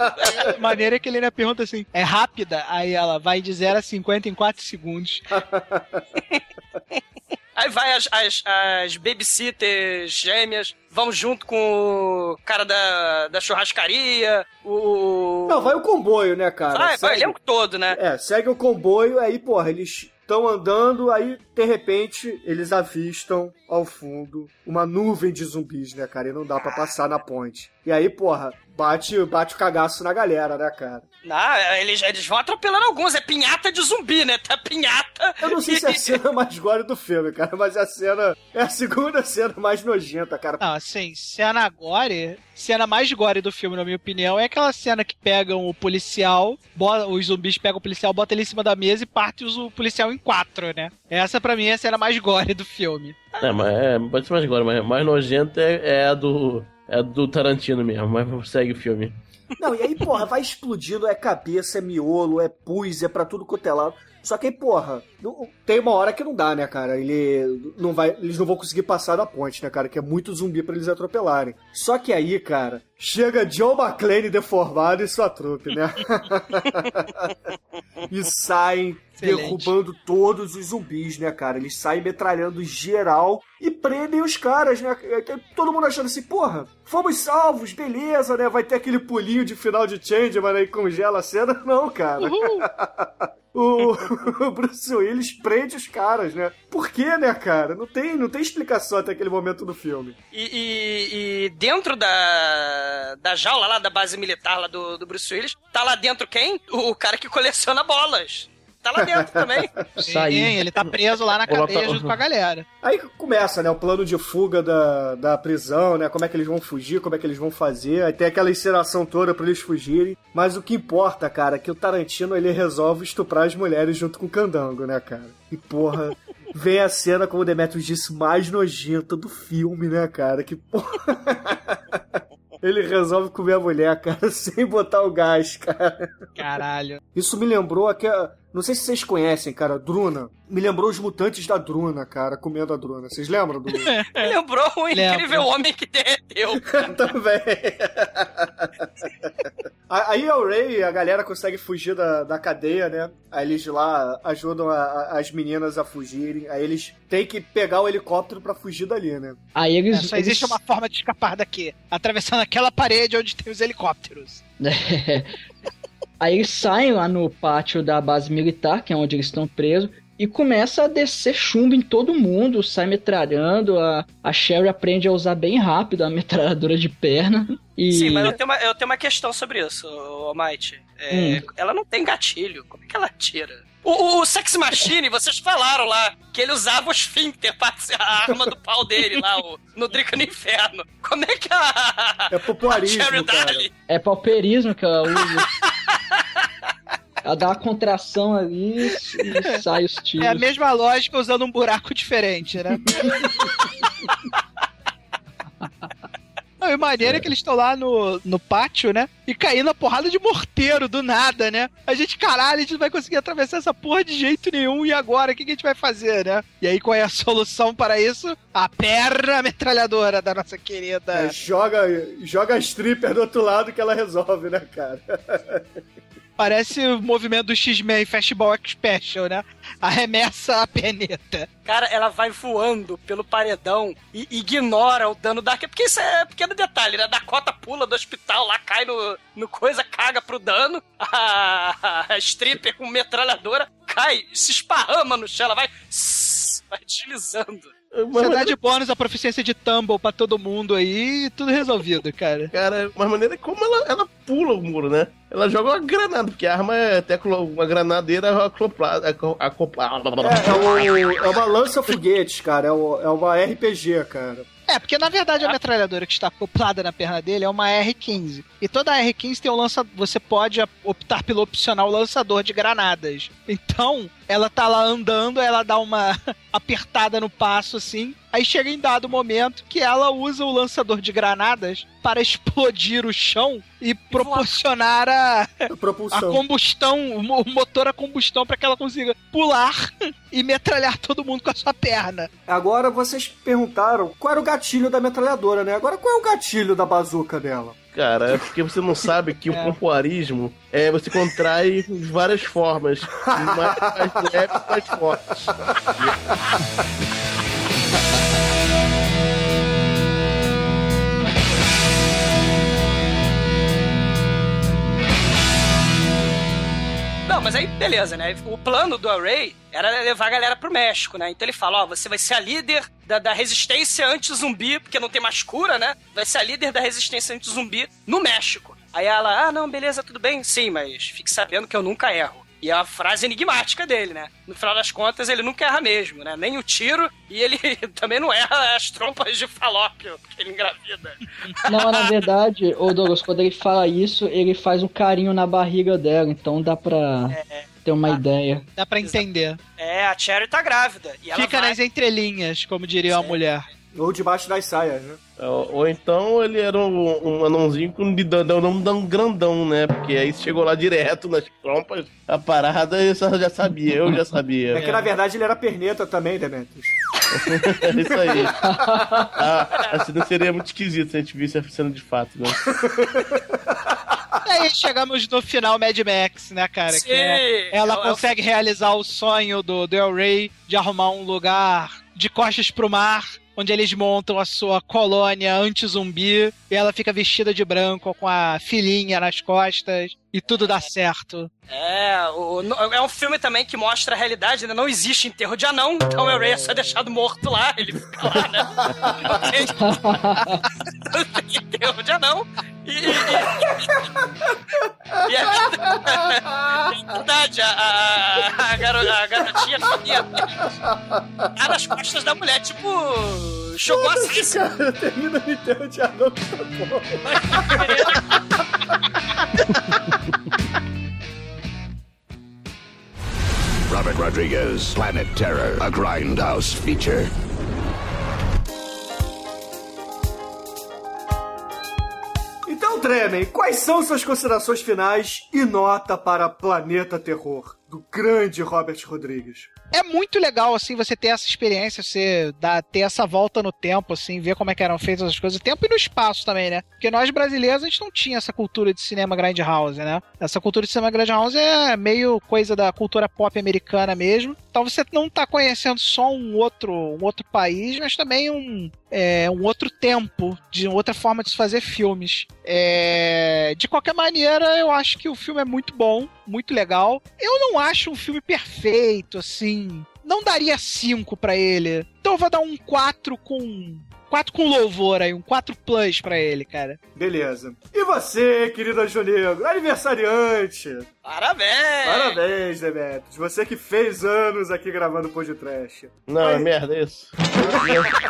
Maneira que ele ainda pergunta assim: é rápida? Aí ela vai de 0 a 50 em 4 segundos. Aí vai as, as, as babysitters gêmeas, vão junto com o cara da, da churrascaria, o... Não, vai o comboio, né, cara? Vai, vai o Segue- elenco todo, né? É, segue o comboio, aí, porra, eles estão andando, aí, de repente, eles avistam ao fundo uma nuvem de zumbis, né, cara? E não dá pra passar na ponte. E aí, porra, bate, bate o cagaço na galera, né, cara? Não, eles, eles vão atropelando alguns, é pinhata de zumbi, né? Tá pinhata. Eu não sei se é a cena mais gore do filme, cara, mas é a cena. É a segunda cena mais nojenta, cara. Não, assim, cena gore. Cena mais gore do filme, na minha opinião, é aquela cena que pegam o policial, bota- os zumbis pegam o policial, botam ele em cima da mesa e partem os- o policial em quatro, né? Essa pra mim é a cena mais gore do filme. É, mas é, pode ser mais agora, mas mais nojenta é, é a do. É do Tarantino mesmo, mas segue o filme. Não, e aí, porra, vai explodindo, é cabeça, é miolo, é pus, é pra tudo quanto é lado. Só que aí, porra, tem uma hora que não dá, né, cara? Ele não vai, eles não vão conseguir passar da ponte, né, cara? Que é muito zumbi pra eles atropelarem. Só que aí, cara, chega John McClane deformado e sua trupe, né? e saem Excelente. derrubando todos os zumbis, né, cara? Eles saem metralhando geral e prendem os caras, né? Todo mundo achando assim, porra, fomos salvos, beleza, né? Vai ter aquele pulinho de final de change, mas aí congela a cena. Não, cara. o, o Bruce Willis prende os caras, né? Por quê, né, cara? Não tem, não tem explicação até aquele momento do filme. E, e- e dentro da, da jaula lá, da base militar lá do, do Bruce Willis, tá lá dentro quem? O cara que coleciona bolas. Tá lá dentro também. Sim, ele tá preso lá na cadeia junto com a galera. Aí começa, né, o plano de fuga da, da prisão, né? Como é que eles vão fugir, como é que eles vão fazer. Aí tem aquela encenação toda pra eles fugirem. Mas o que importa, cara, é que o Tarantino ele resolve estuprar as mulheres junto com o candango, né, cara? E porra, vem a cena, como o Demetrius disse, mais nojenta do filme, né, cara? Que porra. Ele resolve comer a mulher, cara, sem botar o gás, cara. Caralho. Isso me lembrou aquela. Não sei se vocês conhecem, cara, Druna. Me lembrou os mutantes da Druna, cara, comendo a Druna. Vocês lembram do. Lembrou um incrível homem que derreteu. Também. A- Aí o Ray e a galera consegue fugir da, da cadeia, né? Aí eles lá ajudam a- a- as meninas a fugirem. Aí eles têm que pegar o helicóptero pra fugir dali, né? Aí eles. É, só existe eles- uma forma de escapar daqui. Atravessando aquela parede onde tem os helicópteros. Aí eles saem lá no pátio da base militar, que é onde eles estão presos, e começa a descer chumbo em todo mundo, sai metralhando. A, a Sherry aprende a usar bem rápido a metralhadora de perna. E... Sim, mas eu tenho uma, eu tenho uma questão sobre isso, Might. É, Hum. Ela não tem gatilho. Como é que ela tira? O, o, o Sex Machine, vocês falaram lá que ele usava o esfíncter pra ser a arma do pau dele lá, o, no Drica no Inferno. Como é que a. É popularismo, a É pauperismo que ela usa. ela dá uma contração ali e sai os tiros. É a mesma lógica usando um buraco diferente, né? Não, e o maneiro é que eles estão lá no, no pátio, né? E caindo a porrada de morteiro do nada, né? A gente, caralho, a gente não vai conseguir atravessar essa porra de jeito nenhum. E agora? O que, que a gente vai fazer, né? E aí, qual é a solução para isso? A perna metralhadora da nossa querida. É, joga, joga a stripper do outro lado que ela resolve, né, cara? Parece o movimento do X-Men Fastball Special, né? Arremessa a peneta. Cara, ela vai voando pelo paredão e ignora o dano da. Porque isso é pequeno detalhe, né? Dakota pula do hospital lá, cai no, no coisa, caga pro dano. A, a stripper com metralhadora cai, se esparrama no chão, ela vai. Vai deslizando. Você dá de bônus a proficiência de tumble pra todo mundo aí tudo resolvido, cara. Cara, mas maneira é como ela, ela pula o muro, né? Ela joga uma granada, porque a arma é até uma granadeira acoplada. aco- acoplada. É, é, o- é uma lança-foguetes, cara. É, o- é uma RPG, cara. É, porque na verdade a metralhadora que está acoplada na perna dele é uma R15. E toda R15 tem um lança. Você pode optar pelo opcional lançador de granadas. Então, ela tá lá andando, ela dá uma apertada no passo assim. Aí chega em dado momento que ela usa o lançador de granadas para explodir o chão e proporcionar a, a propulsão. combustão, o mo- o motor a combustão para que ela consiga pular e metralhar todo mundo com a sua perna. Agora vocês perguntaram qual era o gatilho da metralhadora, né? Agora qual é o gatilho da bazuca dela? Cara, é porque você não sabe que o pompoarismo é você contrai de várias formas. Mais, mais leves, mais fortes. Não, mas aí, beleza, né? O plano do Array era levar a galera pro México, né? Então ele fala, ó, você vai ser a líder da, da resistência anti-zumbi, porque não tem mais cura, né? Vai ser a líder da resistência anti-zumbi no México. Aí ela, ah, não, beleza, tudo bem. Sim, mas fique sabendo que eu nunca erro. E é a frase enigmática dele, né? No final das contas, ele nunca erra mesmo, né? Nem o tiro, e ele também não erra as trompas de falópio que ele engravida. Não, na verdade, o Douglas, quando ele fala isso, ele faz um carinho na barriga dela, então dá pra ter uma ideia. Dá pra entender. É, a Cherry tá grávida. E ela Fica vai... nas entrelinhas, como diria uma mulher. Ou debaixo das saias, né? Ou, ou então ele era um, um anãozinho com dedão um grandão, né? Porque aí chegou lá direto nas trompas, a parada eu só já sabia, eu já sabia. É que na verdade ele era perneta também, Demetrius. É isso aí. Ah, assim não seria muito esquisito se a gente visse a cena de fato, né? E aí chegamos no final Mad Max, né, cara? Sim, que é- ela é o- é o- consegue realizar o sonho do Del Rey de arrumar um lugar de costas pro mar, onde eles montam a sua colônia anti-zumbi, e ela fica vestida de branco com a filhinha nas costas, e tudo dá certo. É, o- é um filme também que mostra a realidade, né? Não existe enterro de anão, então o Ray é só deixado morto lá, ele fica lá, né? Não tem, não tem enterro de anão. E, e, e, e é verdade, a, a, a, garo- a garotinha fica tá nas costas da mulher, tipo, jogou assim. Cara, termina no enterro de anão que essa Robert Rodriguez, Planet Terror, a Grindhouse feature. Então, Tremen, quais são suas considerações finais e nota para Planeta Terror, do grande Robert Rodrigues? É muito legal, assim, você ter essa experiência, você dar, ter essa volta no tempo, assim, ver como é que eram feitas as coisas, tempo e no espaço também, né? Porque nós brasileiros, a gente não tinha essa cultura de cinema Grindhouse, né? Essa cultura de cinema Grindhouse é meio coisa da cultura pop americana mesmo. Então você não tá conhecendo só um outro, um outro país, mas também um, é, um outro tempo, de outra forma de se fazer filmes. É, de qualquer maneira, eu acho que o filme é muito bom, muito legal. Eu não acho um filme perfeito, assim. Não daria 5 pra ele. Então eu vou dar um 4 com. 4 com louvor aí, um 4 plus pra ele, cara. Beleza. E você, querido Anjo Negro, aniversariante? Parabéns! Parabéns, Demetrius. Você que fez anos aqui gravando Pô de Trash. Não, é merda isso.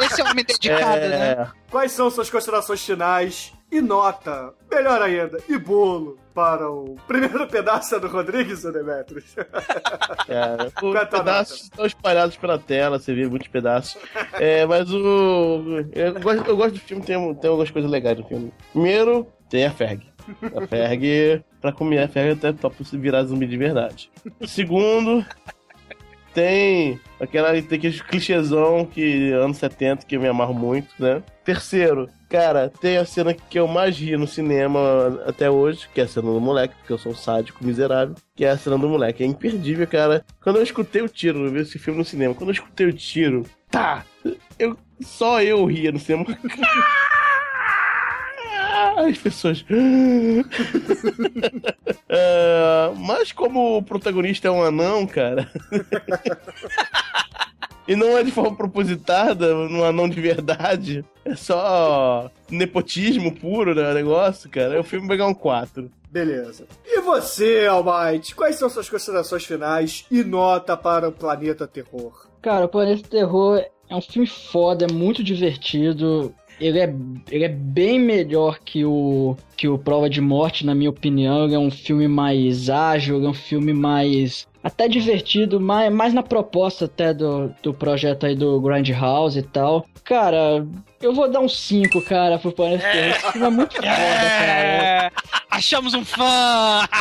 Esse é um homem dedicado, É. né? Quais são suas considerações finais e nota, melhor ainda, e bolo para o primeiro pedaço do Rodrigues, ô Demetrius? Cara, é os pedaços estão espalhados pela tela, você vê muitos pedaços. É, mas o. Eu gosto, eu gosto do filme, tem, tem algumas coisas legais no filme. Primeiro, tem a Ferg. A Ferg, pra comer a Ferg até topa se virar zumbi de verdade. Segundo, tem aquela tem aquele clichêzão que anos 70 que eu me amarro muito, né? Terceiro, cara, tem a cena que eu mais ri no cinema até hoje, que é a cena do moleque, porque eu sou um sádico miserável, que é a cena do moleque. É imperdível, cara. Quando eu escutei o tiro, eu vi esse filme no cinema, quando eu escutei o tiro, tá! Eu, só eu ria no cinema. As pessoas. É, mas como o protagonista é um anão, cara. e não é de forma propositada, um anão de verdade. É só nepotismo puro, né? O negócio, cara. O filme ganhar um 4. Beleza. E você, Almighty, quais são suas considerações finais e nota para o Planeta Terror? Cara, o Planeta Terror é um filme foda, é muito divertido. Ele é, ele é bem melhor que o, que o Prova de Morte, na minha opinião. Ele é um filme mais ágil, ele é um filme mais. Até divertido, mais, mais na proposta até do, do projeto aí do Grindhouse e tal. Cara, eu vou dar um 5, cara, pro Terror. Esse filme é muito foda, cara. É, achamos um fã!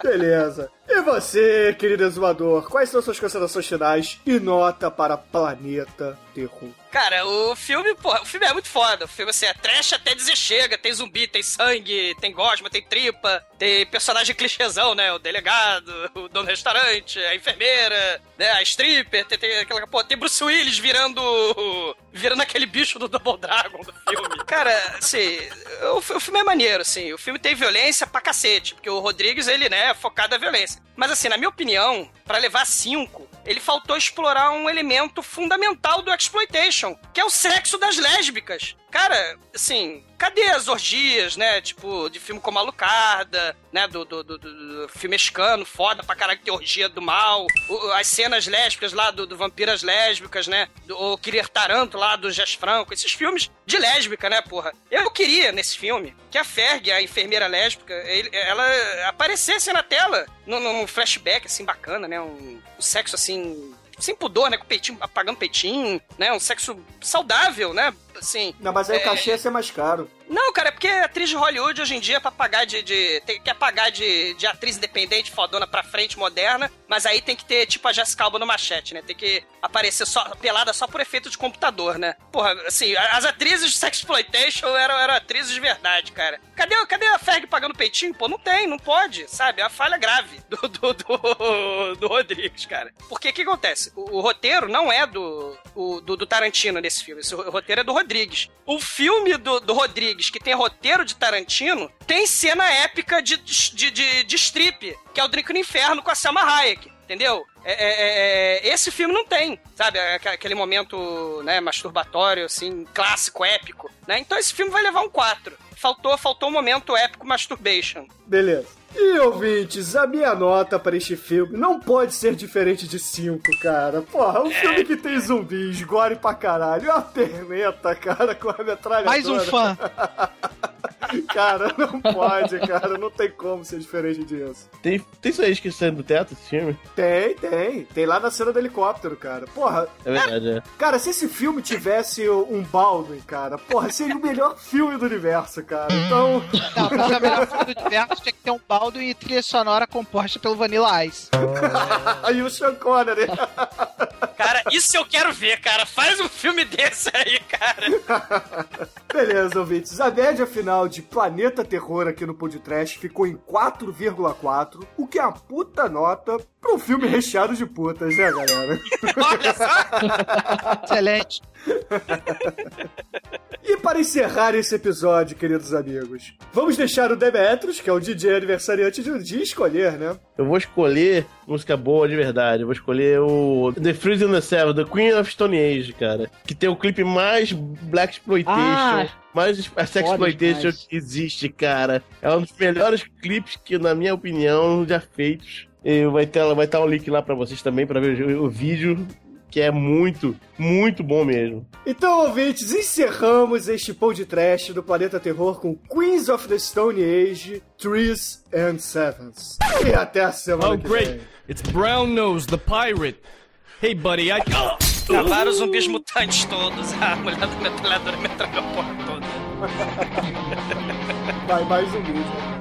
Beleza. E você, querido exumador, quais são suas considerações finais e nota para Planeta Terror? Cara, o filme, porra, o filme é muito foda. O filme, assim, é trash até dizer chega. Tem zumbi, tem sangue, tem gosma, tem tripa, tem personagem clichêzão, né? O delegado, o dono do restaurante, a enfermeira, né? A stripper, tem, tem aquela, pô, tem Bruce Willis virando virando aquele bicho do Double Dragon do filme. Cara, assim, o, o filme é maneiro, assim. O filme tem violência pra cacete, porque o Rodrigues, ele, né, é focado na violência. Mas, assim, na minha opinião, pra levar cinco, ele faltou explorar um elemento fundamental do exploitation, que é o sexo das lésbicas. Cara, assim, cadê as orgias, né? Tipo, de filme como Alucarda, né? Do, do, do, do filme mexicano, foda pra caralho, que orgia do mal. O- as cenas lésbicas lá do, do Vampiras Lésbicas, né? Do, o Querer Taranto lá do Jess Franco. Esses filmes de lésbica, né, porra? Eu queria, nesse filme, que a Ferg, a enfermeira lésbica, ele- ela aparecesse na tela, num, num flashback, assim, bacana, né? Um, um sexo, assim, sem pudor, né? Com peitinho, apagando peitinho, né? Um sexo saudável, né? Assim. Não, mas aí é- o cachê ia ser mais caro. Não, cara, é porque atriz de Hollywood hoje em dia, pra pagar de. de tem, quer pagar de, de atriz independente, fodona pra frente, moderna, mas aí tem que ter, tipo, a Jessica Alba no machete, né? Tem que aparecer só, pelada só por efeito de computador, né? Porra, assim, as atrizes de Sexploitation eram, eram atrizes de verdade, cara. Cadê, cadê a Ferg pagando peitinho? Pô, não tem, não pode, sabe? É uma falha grave do, do, do, do Rodrigues, cara. Porque o que acontece? O, o roteiro não é do, o- do, do Tarantino nesse filme. Esse ro- roteiro é do Rodrigues. O filme do, do Rodrigues, que tem roteiro de Tarantino, tem cena épica de, de, de, de strip, que é o Drink no Inferno com a Selma Hayek. Entendeu? É, é, é, esse filme não tem, sabe? Aque- Aquele momento, né, masturbatório, assim, clássico, épico, né? Então esse filme vai levar um 4. Faltou, faltou um momento épico masturbation. Beleza. E ouvintes, a minha nota para este filme não pode ser diferente de 5, cara. Porra, um filme que tem zumbis, gore pra caralho, uma perneta, cara, com a metralhadora. Mais um fã. cara, não pode, cara, não tem como ser diferente disso. Tem, tem isso aí esquecendo do teto, esse filme? Tem, tem. Tem lá na cena do helicóptero, cara. Porra, É verdade, é. Cara, se esse filme tivesse um Baldwin, cara, porra, seria o melhor filme do universo, cara. Então. Não, pra ser o melhor filme do universo tinha que ter um baldo e trilha sonora composta pelo Vanilla Ice. Aí o Sean Connery. Cara, isso eu quero ver, cara. Faz um filme desse aí, cara. Beleza, ouvintes. A média final de Planeta Terror aqui no Podcast ficou em 4,4, o que é uma puta nota pra um filme recheado de putas, né, galera? Olha só. Excelente. E para encerrar esse episódio, queridos amigos, vamos deixar o Demetrius, que é o DJ aniversariante de um dia, escolher, né? Eu vou escolher música boa de verdade. Eu vou escolher o The Freeze and the Seven, The Queen of Stone Age, cara. Que tem o clipe mais Black Exploitation, Ah, mais Sexploitation demais. que existe, cara. É um dos melhores clipes que, na minha opinião, já feitos. E vai estar vai tá o link lá pra vocês também, pra ver o, o vídeo, que é muito, muito bom mesmo. Então, ouvintes, encerramos este pão de trash do Planeta Terror com Queens of the Stone Age, Trees and Sevens. E até a semana Oh, que great. vem. It's Brown Nose, the pirate. Hey, buddy, I. Acabaram os zumbis mutantes todos. A mulher da metralhadora metralhou a porra toda. Vai mais um vídeo.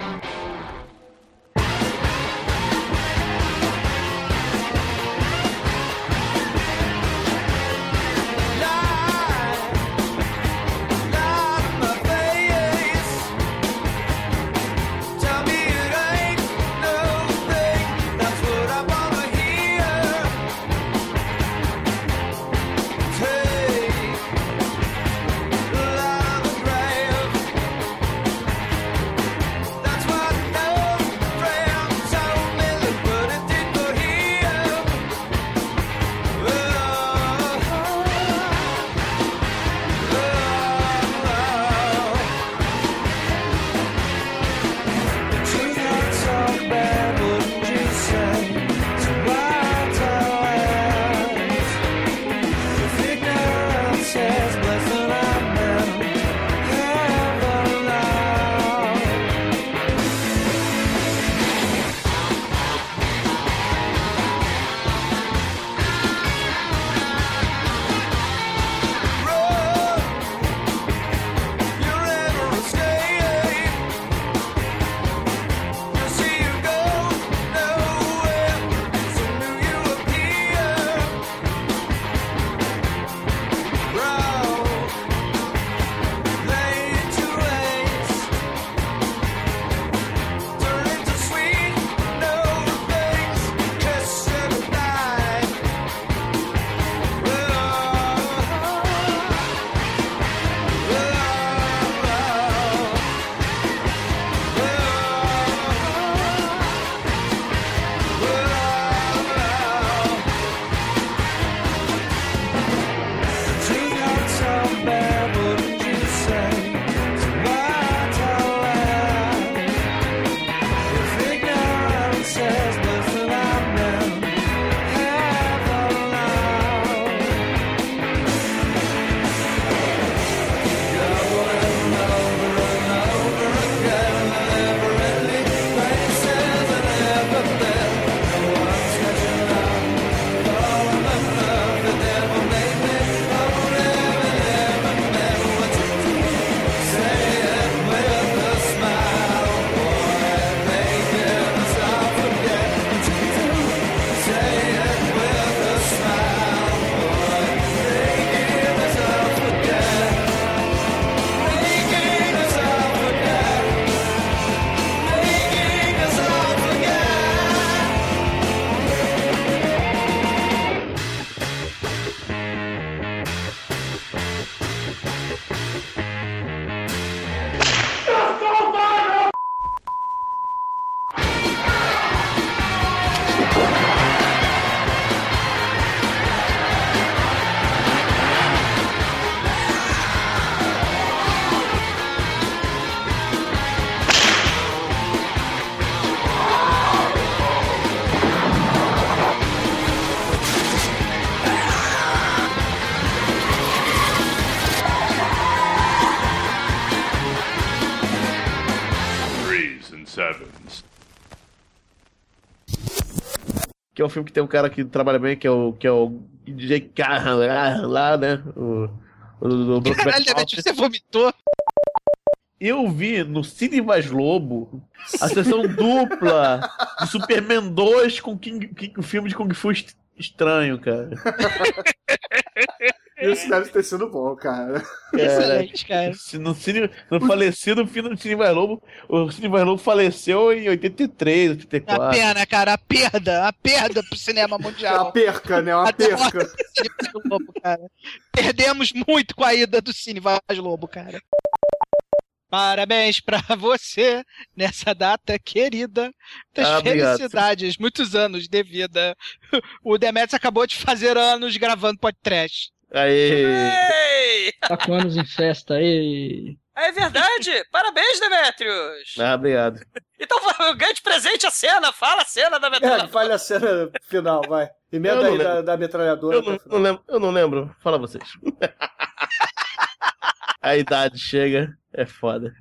É um filme que tem um cara que trabalha bem, que é o, que é o DJ Carran lá, né? O, o, do Brokeback Caralho, você vomitou? Eu vi no Cine Vaz Lobo a sessão dupla de Superman 2 com King, King- o filme de Kung Fu est- estranho, cara. Isso deve ter sido bom, cara. Excelente, cara. Se No, cine, no falecido filme do Cine Vaz Lobo, o Cine Vaz Lobo faleceu em 83, A 84. pena, cara, a perda, a perda pro cinema mundial. A perca, né? Uma A perca. Lobo, cara. Perdemos muito com a ida do Cine Vaz Lobo, cara. Parabéns pra você nessa data querida. Muitas Ah, obrigado. felicidades, muitos anos de vida. O Demetrius acabou de fazer anos gravando podcast. Aê! Tá com anos em festa aí. É verdade! Parabéns, Demetrius! Ah, obrigado. Então ganha de presente a cena, fala a cena da É, metralhadora. fale a cena final, vai. Emenda aí da, da metralhadora. Eu não, não lembro, eu não lembro. Fala vocês. A idade chega, é foda.